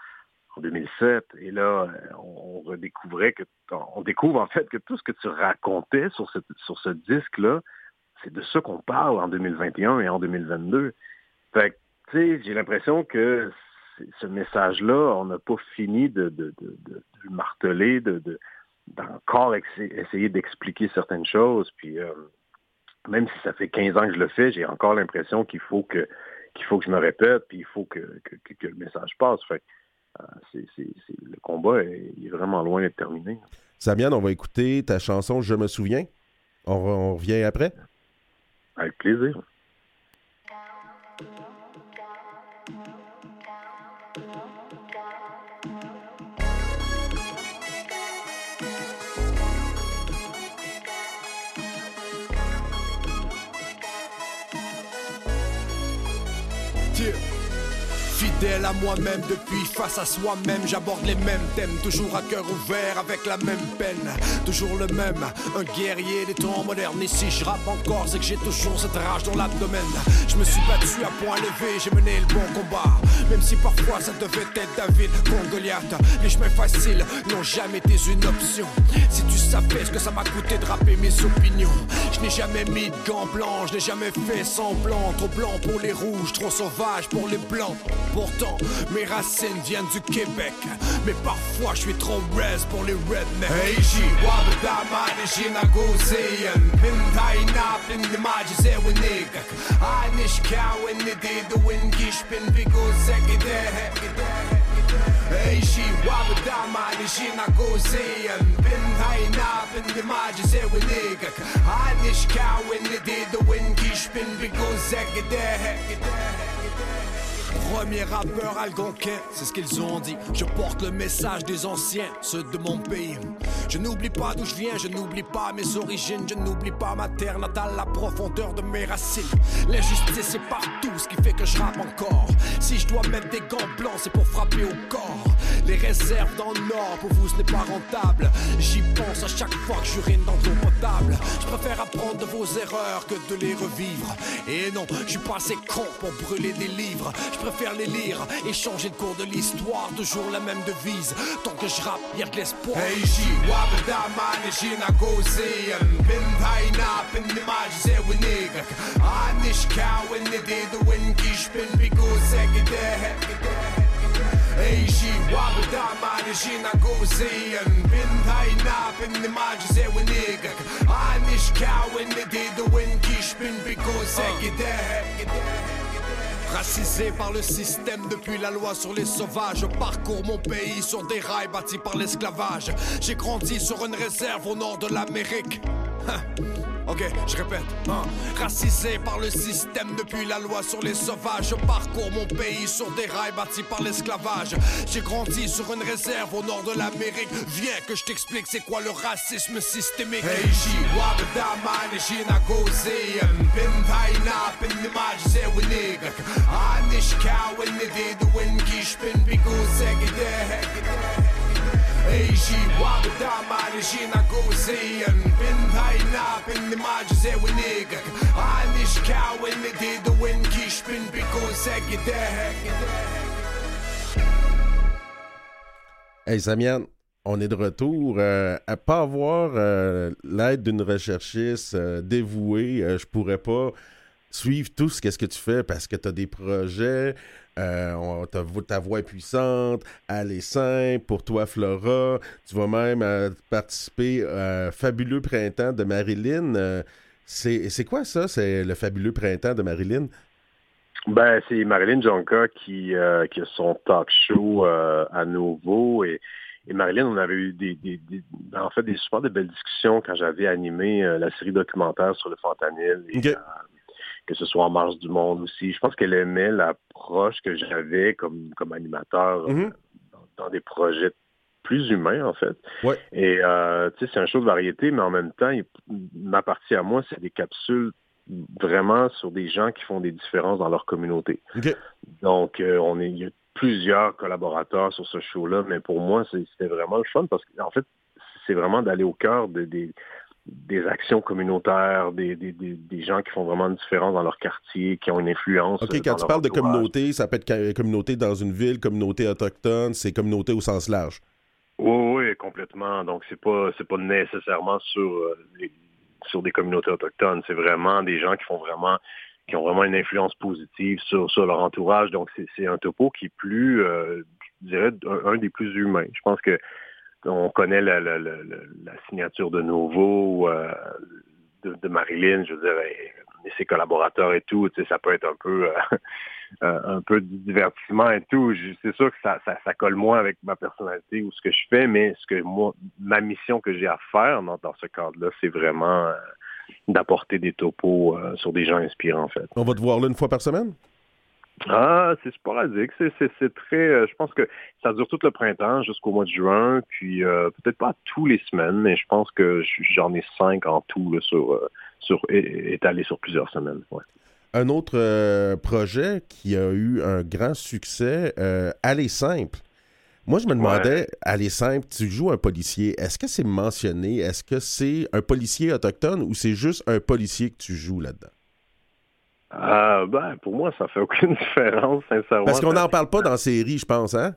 en 2007, et là, euh, on, redécouvrait que, on découvre en fait que tout ce que tu racontais sur ce, sur ce disque-là, c'est de ça qu'on parle en 2021 et en 2022. Fait tu sais, j'ai l'impression que ce message-là, on n'a pas fini de, le marteler, de, d'encore essayer d'expliquer certaines choses. Puis euh, même si ça fait 15 ans que je le fais, j'ai encore l'impression qu'il faut que qu'il faut que je me répète, puis il faut que, que, que- que le message passe. Fait euh, c'est, le combat est, il est vraiment loin d'être terminé. Samian, on va écouter ta chanson Je me souviens. On revient après. Avec plaisir. Fidèle à moi-même depuis face à soi-même, j'aborde les mêmes thèmes, toujours à cœur ouvert avec la même peine, toujours le même, un guerrier des temps modernes. Et si je rappe encore, c'est que j'ai toujours cette rage dans l'abdomen. Je me suis battu à point levé, j'ai mené le bon combat, même si parfois ça devait être David contre Goliath. Les chemins faciles n'ont jamais été une option. Si tu savais ce que ça m'a coûté de rapper mes opinions, je n'ai jamais mis de gants blancs, je n'ai jamais fait semblant. Trop blanc pour les rouges, trop sauvage pour les blancs. Pourtant, mes racines viennent du Québec. Mais parfois, je suis trop res pour les rednecks. Hey, G, wabadama, de Jinagozean. Pintaina, pindimaji, zewinig. Anish cow in the day, the wind gish, pin bigo, zegide. Hey, G, wabadama, de Premier rappeur algonquin, c'est ce qu'ils ont dit. Je porte le message des anciens, ceux de mon pays. Je n'oublie pas d'où je viens, je n'oublie pas mes origines, je n'oublie pas ma terre natale, la profondeur de mes racines. L'injustice est partout, ce qui fait que je rappe encore. Si je dois mettre des gants blancs, c'est pour frapper au corps. Les réserves dans le pour vous ce n'est pas rentable. J'y pense à chaque fois que j'urine dans l'eau potable. Je préfère apprendre de vos erreurs que de les revivre. Et non, je suis pas assez con pour brûler des livres. Les lire et changer de cours de l'histoire. Toujours la même devise. Tant que je rappe, y'a de l'espoir. Hey, J, wabadama, nishina gozean. Pintaina, pindimaji, zewinig. Anish cow in the day, the wind kish, pin bigo, zegide. Hey, J, wabadama, nishina gozean. Pintaina, pindimaji, zewinig. Anish cow in the day, the wind kish, pin bigo, zegide. Racisé par le système depuis la loi sur les sauvages, parcours mon pays sur des rails bâtis par l'esclavage. J'ai grandi sur une réserve au nord de l'Amérique. Ok, je répète. hein. Racisé par le système depuis la loi sur les sauvages. Je parcours mon pays sur des rails bâtis par l'esclavage. J'ai grandi sur une réserve au nord de l'Amérique. Viens que je t'explique c'est quoi le racisme systémique. Hey, G, wabada, man, Gozi. Cow, the wind, Gish, bin gozian Bin zegide Hey Samian, on est de retour. Euh, à pas avoir euh, l'aide d'une recherchiste euh, dévouée, euh, je pourrais pas suivre tout ce que tu fais parce que tu as des projets, euh, on- ta, ta voix est puissante, elle est simple, pour toi Flora, tu vas même euh, participer à Fabuleux Printemps de Marilyn. Euh, c'est quoi ça, c'est le Fabuleux Printemps de Marilyn? Ben, c'est Marilyn Jonka qui, euh, qui a son talk show euh, à nouveau. Et, et Marilyn, on avait eu des, des, des- en fait des super de belles discussions quand j'avais animé euh, la série documentaire sur le fentanyl. Et, euh, que ce soit en Marche du Monde aussi. Je pense qu'elle aimait l'approche que j'avais comme, comme animateur euh, Mhm. dans, dans des projets plus humains, en fait. Ouais. Et euh, tu sais, c'est un show de variété, mais en même temps, il- ma partie à moi, c'est des capsules vraiment sur des gens qui font des différences dans leur communauté. Donc, euh, on est, il y a plusieurs collaborateurs sur ce show-là, mais pour moi, c'était vraiment le fun parce qu'en fait, c'est vraiment d'aller au cœur de- des, des actions communautaires, des, des, des, des gens qui font vraiment une différence dans leur quartier, qui ont une influence. OK, euh, quand tu parles de communauté, ça peut être communauté dans une ville, communauté autochtone, c'est communauté au sens large. Oui, oui, complètement. Donc, c'est pas, c'est pas nécessairement sur, euh, les- sur des communautés autochtones. C'est vraiment des gens qui font vraiment, qui ont vraiment une influence positive sur, sur leur entourage. Donc, c'est, c'est un topo qui est plus, euh, je dirais, un, un des plus humains. Je pense que on connaît la, signature de Novo, euh, de, Marilyn, je veux dire, et, ses collaborateurs et tout, tu sais, ça peut être un peu euh, un peu du divertissement et tout. C'est sûr que ça, ça, colle moins avec ma personnalité ou ce que je fais, mais ce que moi, ma mission que j'ai à faire dans, dans ce cadre-là, c'est vraiment euh, d'apporter des topos sur des gens inspirants, en fait. On va te voir là une fois par semaine? Ah, c'est sporadique. C'est, c'est, c'est très. euh, je pense que ça dure tout le printemps jusqu'au mois de juin, puis euh, peut-être pas tous les semaines, mais je pense que j'en ai cinq en tout là, sur, euh, sur étalé sur plusieurs semaines. ouais. Un autre projet qui a eu un grand succès, Aller simple. Moi, je me demandais, Aller simple, tu joues un policier. Est-ce que c'est mentionné? Est-ce que c'est un policier autochtone ou c'est juste un policier que tu joues là-dedans? Ah, ben, pour moi, ça fait aucune différence, sincèrement. Parce qu'on n'en parle pas dans la série, je pense, hein?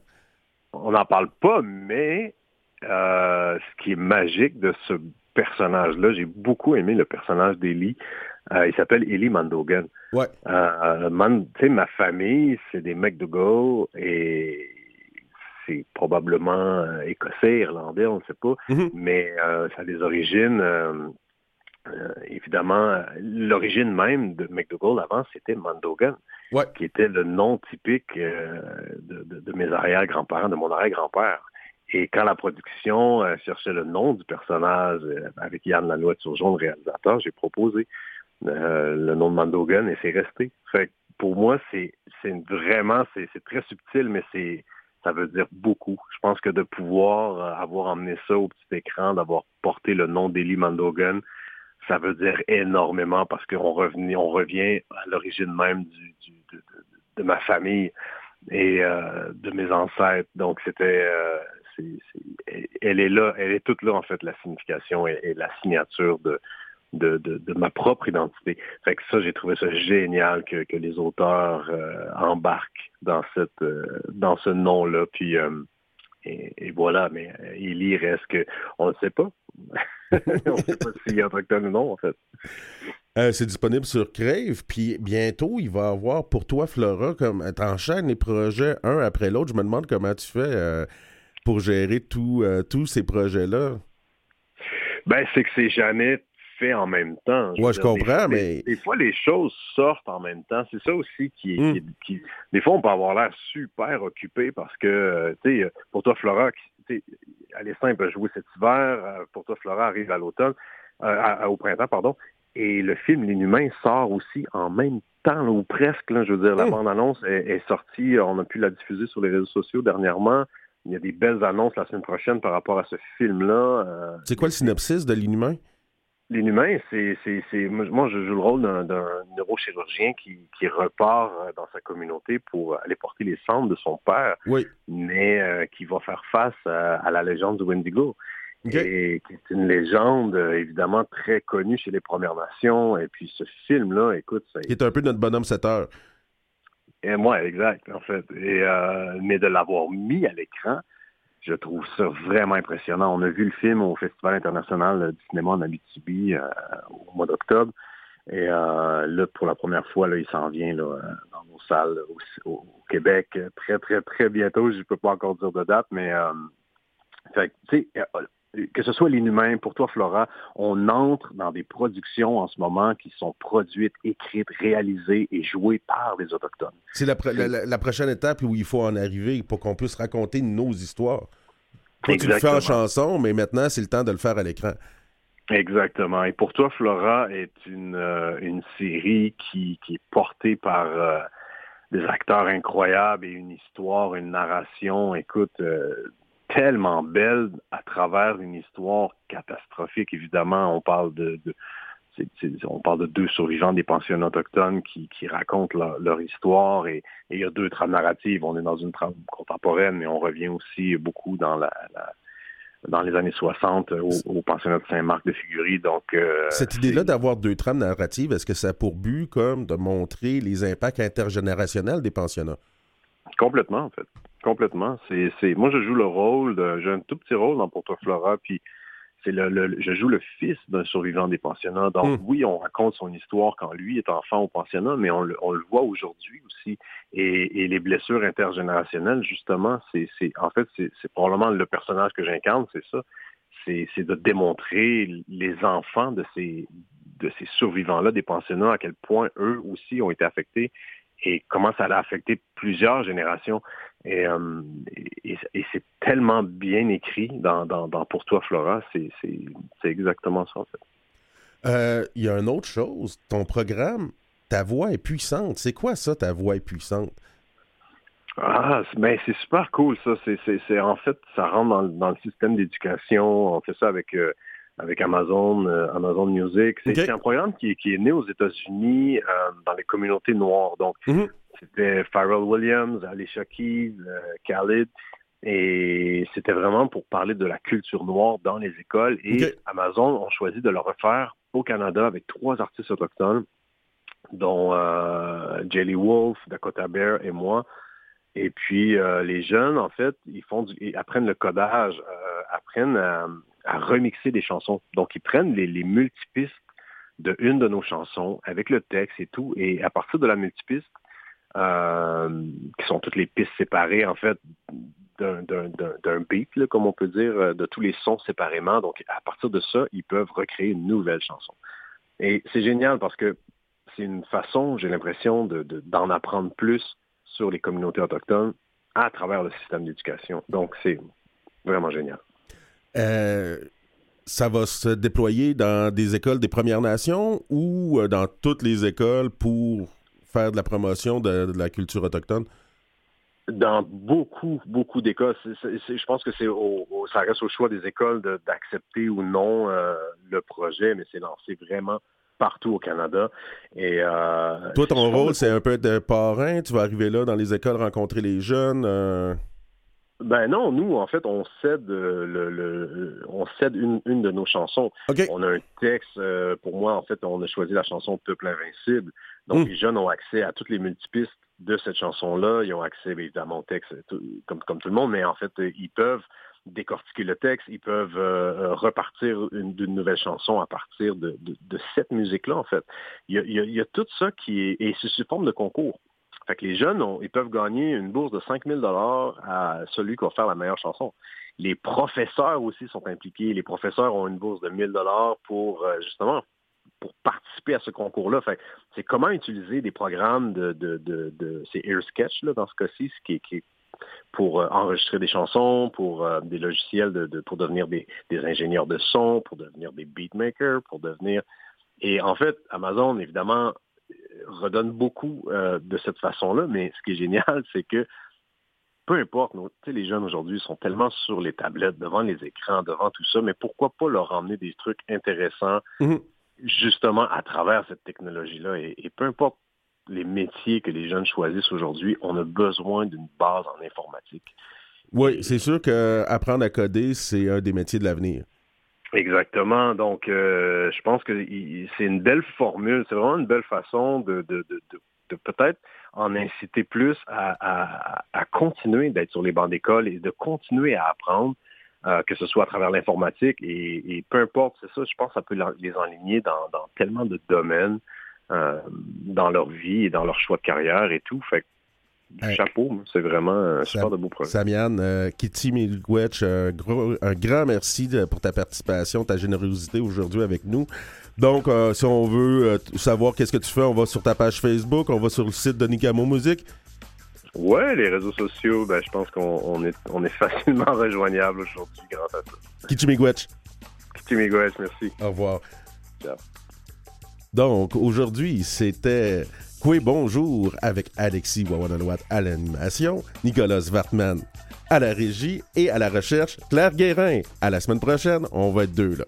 On n'en parle pas, mais euh, ce qui est magique de ce personnage-là, j'ai beaucoup aimé le personnage d'Eli. Euh, il s'appelle Eli Mandogan. Ouais. Euh, Man- ma famille, c'est des McDougall et c'est probablement euh, écossais, irlandais, on ne sait pas, Mhm. mais ça a des origines. Euh, évidemment, euh, l'origine même de McDougall avant, c'était Mandogan, Ouais. qui était le nom typique euh, de, de- de mes arrière-grands-parents, de mon arrière-grand-père. Et quand la production euh, cherchait le nom du personnage euh, avec Yann Lanois Turgeon, le réalisateur, j'ai proposé euh, le nom de Mandogan et c'est resté. Fait que pour moi, c'est vraiment, c'est très subtil, mais c'est ça veut dire beaucoup. Je pense que de pouvoir avoir emmené ça au petit écran, d'avoir porté le nom d'Eli Mandogan, ça veut dire énormément parce qu'on revient, on revient à l'origine même du, du- de, de- ma famille et euh, de mes ancêtres. Donc c'était, euh, elle est là, elle est toute là en fait la signification et, et la signature de, de, de, de ma propre identité. Fait que ça, j'ai trouvé ça génial que, que les auteurs euh, embarquent dans cette, euh, dans ce nom-là. Puis euh, et, et voilà, mais euh, Élie reste que on ne sait pas. on ne sait pas s'il est autochtone ou non, en fait. Euh, c'est disponible sur Crave, puis bientôt, il va y avoir pour toi, Flora, comme t'enchaînes les projets un après l'autre. Je me demande comment tu fais euh, pour gérer tout, euh, tous ces projets-là. Ben, c'est que c'est jamais fait en même temps. Ouais, veux je comprends, des, mais- Des, des fois, les choses sortent en même temps. C'est ça aussi qui est... Mm. qui est- qui- des fois, on peut avoir l'air super occupé parce que, euh, tu sais, pour toi, Flora, elle est simple, jouer cet hiver. euh, Pour toi, Flora arrive à l'automne, euh, au printemps, pardon. Et le film L'Inhumain sort aussi en même temps, là, ou presque. Là, je veux dire, la Mm. bande-annonce est, est sortie. On a pu la diffuser sur les réseaux sociaux dernièrement. Il y a des belles annonces la semaine prochaine par rapport à ce film-là. Euh, C'est quoi le synopsis de l'inhumain? L'inhumain, c'est, c'est, c'est, moi, je joue le rôle d'un, neurochirurgien qui, qui repart euh, dans sa communauté pour aller porter les cendres de son père, Oui. mais euh, qui va faire face à, à la légende du Wendigo. Ok. Et qui est une légende euh, évidemment très connue chez les Premières Nations. Et puis ce film-là, écoute, ça Qui est un peu notre bonhomme 7 heures. et moi, exact, en fait. Et, euh, mais de l'avoir mis à l'écran, je trouve ça vraiment impressionnant. On a vu le film au Festival international du cinéma en Abitibi euh, au mois d'octobre. Et euh, là, pour la première fois, là, il s'en vient là, euh, dans nos salles au, Québec euh, très, très, très bientôt. Je ne peux pas encore dire de date, mais euh, fait que, ce soit l'inhumain, pour toi, Flora, on entre dans des productions en ce moment qui sont produites, écrites, réalisées et jouées par des Autochtones. C'est la, la- prochaine étape où il faut en arriver pour qu'on puisse raconter nos histoires. Toi, tu le fais en chanson, mais maintenant, c'est le temps de le faire à l'écran. Exactement. Et pour toi, Flora est une, euh, une série qui, qui est portée par euh, des acteurs incroyables et une histoire, une narration, écoute, euh, tellement belle à travers une histoire catastrophique. Évidemment, on parle de, de c'est- c'est- on parle de deux survivants des pensionnats autochtones qui, qui racontent leur, leur histoire et, et il y a deux trames narratives. On est dans une trame contemporaine, mais on revient aussi beaucoup dans la, la- dans les années 60 au, au pensionnat de Saint-Marc de Figuerie. Donc, euh, Cette idée-là d'avoir deux trames narratives, est-ce que ça a pour but comme de montrer les impacts intergénérationnels des pensionnats? Complètement, en fait. Complètement. C'est, c'est, moi, je joue le rôle, de, j'ai un tout petit rôle dans Pour toi, Flora, puis c'est le, le- je joue le fils d'un survivant des pensionnats. Donc, Mm. oui, on raconte son histoire quand lui est enfant au pensionnat, mais on le, on le voit aujourd'hui aussi. Et, et les blessures intergénérationnelles, justement, c'est, c'est en fait, c'est, c'est probablement le personnage que j'incarne, c'est ça. C'est, c'est de démontrer les enfants de ces, de ces survivants-là des pensionnats, à quel point eux aussi ont été affectés et comment ça a affecté plusieurs générations. Et, euh, et, et c'est tellement bien écrit dans, dans, dans Pour toi, Flora, c'est, exactement ça, en fait. Euh, Il y a une autre chose. Ton programme, ta voix est puissante. C'est quoi ça, ta voix est puissante? Ah, c'est- ben, c'est super cool, ça. C'est, en fait, ça rentre dans, le- dans le système d'éducation. On fait ça avec, euh, avec Amazon, euh, Amazon Music. C'est, un programme qui, qui est né aux États-Unis euh, dans les communautés noires. Donc, Mhm. C'était Pharrell Williams, Alicia Keys, euh, Khalid. Et c'était vraiment pour parler de la culture noire dans les écoles. Et. Amazon ont choisi de le refaire au Canada avec trois artistes autochtones, dont euh, Jelly Wolf, Dakota Bear et moi. Et puis euh, les jeunes, en fait, ils font du, ils apprennent le codage, euh, apprennent à, à remixer des chansons. Donc ils prennent les, multipistes de une de nos chansons avec le texte et tout. Et à partir de la multipiste, euh, qui sont toutes les pistes séparées, en fait, d'un- beat, comme on peut dire, euh, de tous les sons séparément. Donc, à partir de ça, ils peuvent recréer une nouvelle chanson. Et c'est génial parce que c'est une façon, j'ai l'impression, de- de- d'en apprendre plus sur les communautés autochtones à travers le système d'éducation. Donc, c'est vraiment génial. Euh, ça va se déployer dans des écoles des Premières Nations ou euh, dans toutes les écoles pour faire de la promotion de, de la culture autochtone? Dans beaucoup, beaucoup d'écoles, je pense que c'est au, au- ça reste au choix des écoles de- d'accepter ou non euh, le projet, mais c'est lancé vraiment partout au Canada. Et euh, Toi, ton rôle, c'est un peu de parrain. Tu vas arriver là dans les écoles, rencontrer les jeunes. euh, Ben non, nous, en fait, on cède euh, le, le- on cède une, une de nos chansons. On a un texte, euh, pour moi, en fait, on a choisi la chanson Peuple Invincible. Donc, Mm. les jeunes ont accès à toutes les multipistes de cette chanson-là. Ils ont accès, évidemment, au texte, tout- comme, comme tout le monde, mais en fait, euh, ils peuvent décortiquer le texte, ils peuvent euh, euh, repartir une- d'une nouvelle chanson à partir de, de- de cette musique-là, en fait. Il y a, il y tout ça qui est... Et c'est sous forme de concours. Fait que les jeunes, ont- ils peuvent gagner une bourse de 5000 dollars à celui qui va faire la meilleure chanson. Les professeurs aussi sont impliqués. Les professeurs ont une bourse de 1000 dollars pour euh, justement pour participer à ce concours-là. C'est comment utiliser des programmes de, de, de, c'est Air Sketch là, dans ce cas-ci, qui pour euh, enregistrer des chansons, pour euh, des logiciels de- pour devenir des, des ingénieurs de son, pour devenir des beatmakers, pour devenir Et en fait, Amazon, évidemment, redonne beaucoup euh, de cette façon-là, mais ce qui est génial, c'est que peu importe, nos- tu sais, les jeunes aujourd'hui sont tellement sur les tablettes, devant les écrans, devant tout ça, mais pourquoi pas leur emmener des trucs intéressants Mhm. justement à travers cette technologie-là? Et, et peu importe les métiers que les jeunes choisissent aujourd'hui, on a besoin d'une base en informatique. Oui, c'est sûr qu'apprendre à coder, c'est un des métiers de l'avenir. Exactement. Donc, euh, je pense que c'est une belle formule. C'est vraiment une belle façon de, peut-être en inciter plus à, continuer d'être sur les bancs d'école et de continuer à apprendre, euh, que ce soit à travers l'informatique et, peu importe, c'est ça, je pense que ça peut les enligner dans, tellement de domaines euh, dans leur vie et dans leur choix de carrière et tout. Chapeau, c'est vraiment un super de beau projet. Samian, euh, Kitty Miigwech, un, gros- un grand merci de- pour ta participation, ta générosité aujourd'hui avec nous. Donc, euh, si on veut euh, savoir qu'est-ce que tu fais, on va sur ta page Facebook, on va sur le site de Nicamo Musique. Ouais, les réseaux sociaux, ben, je pense qu'on on est, on est facilement rejoignable aujourd'hui grâce à ça. Kitty Miigwech. Petit Miguel, merci. Au revoir. Ciao. Donc, aujourd'hui, c'était Coué Bonjour avec Alexis Wawanalwat à l'animation, Nicolas Wartman à la régie et à la recherche, Claire Guérin. À la semaine prochaine, on va être deux là.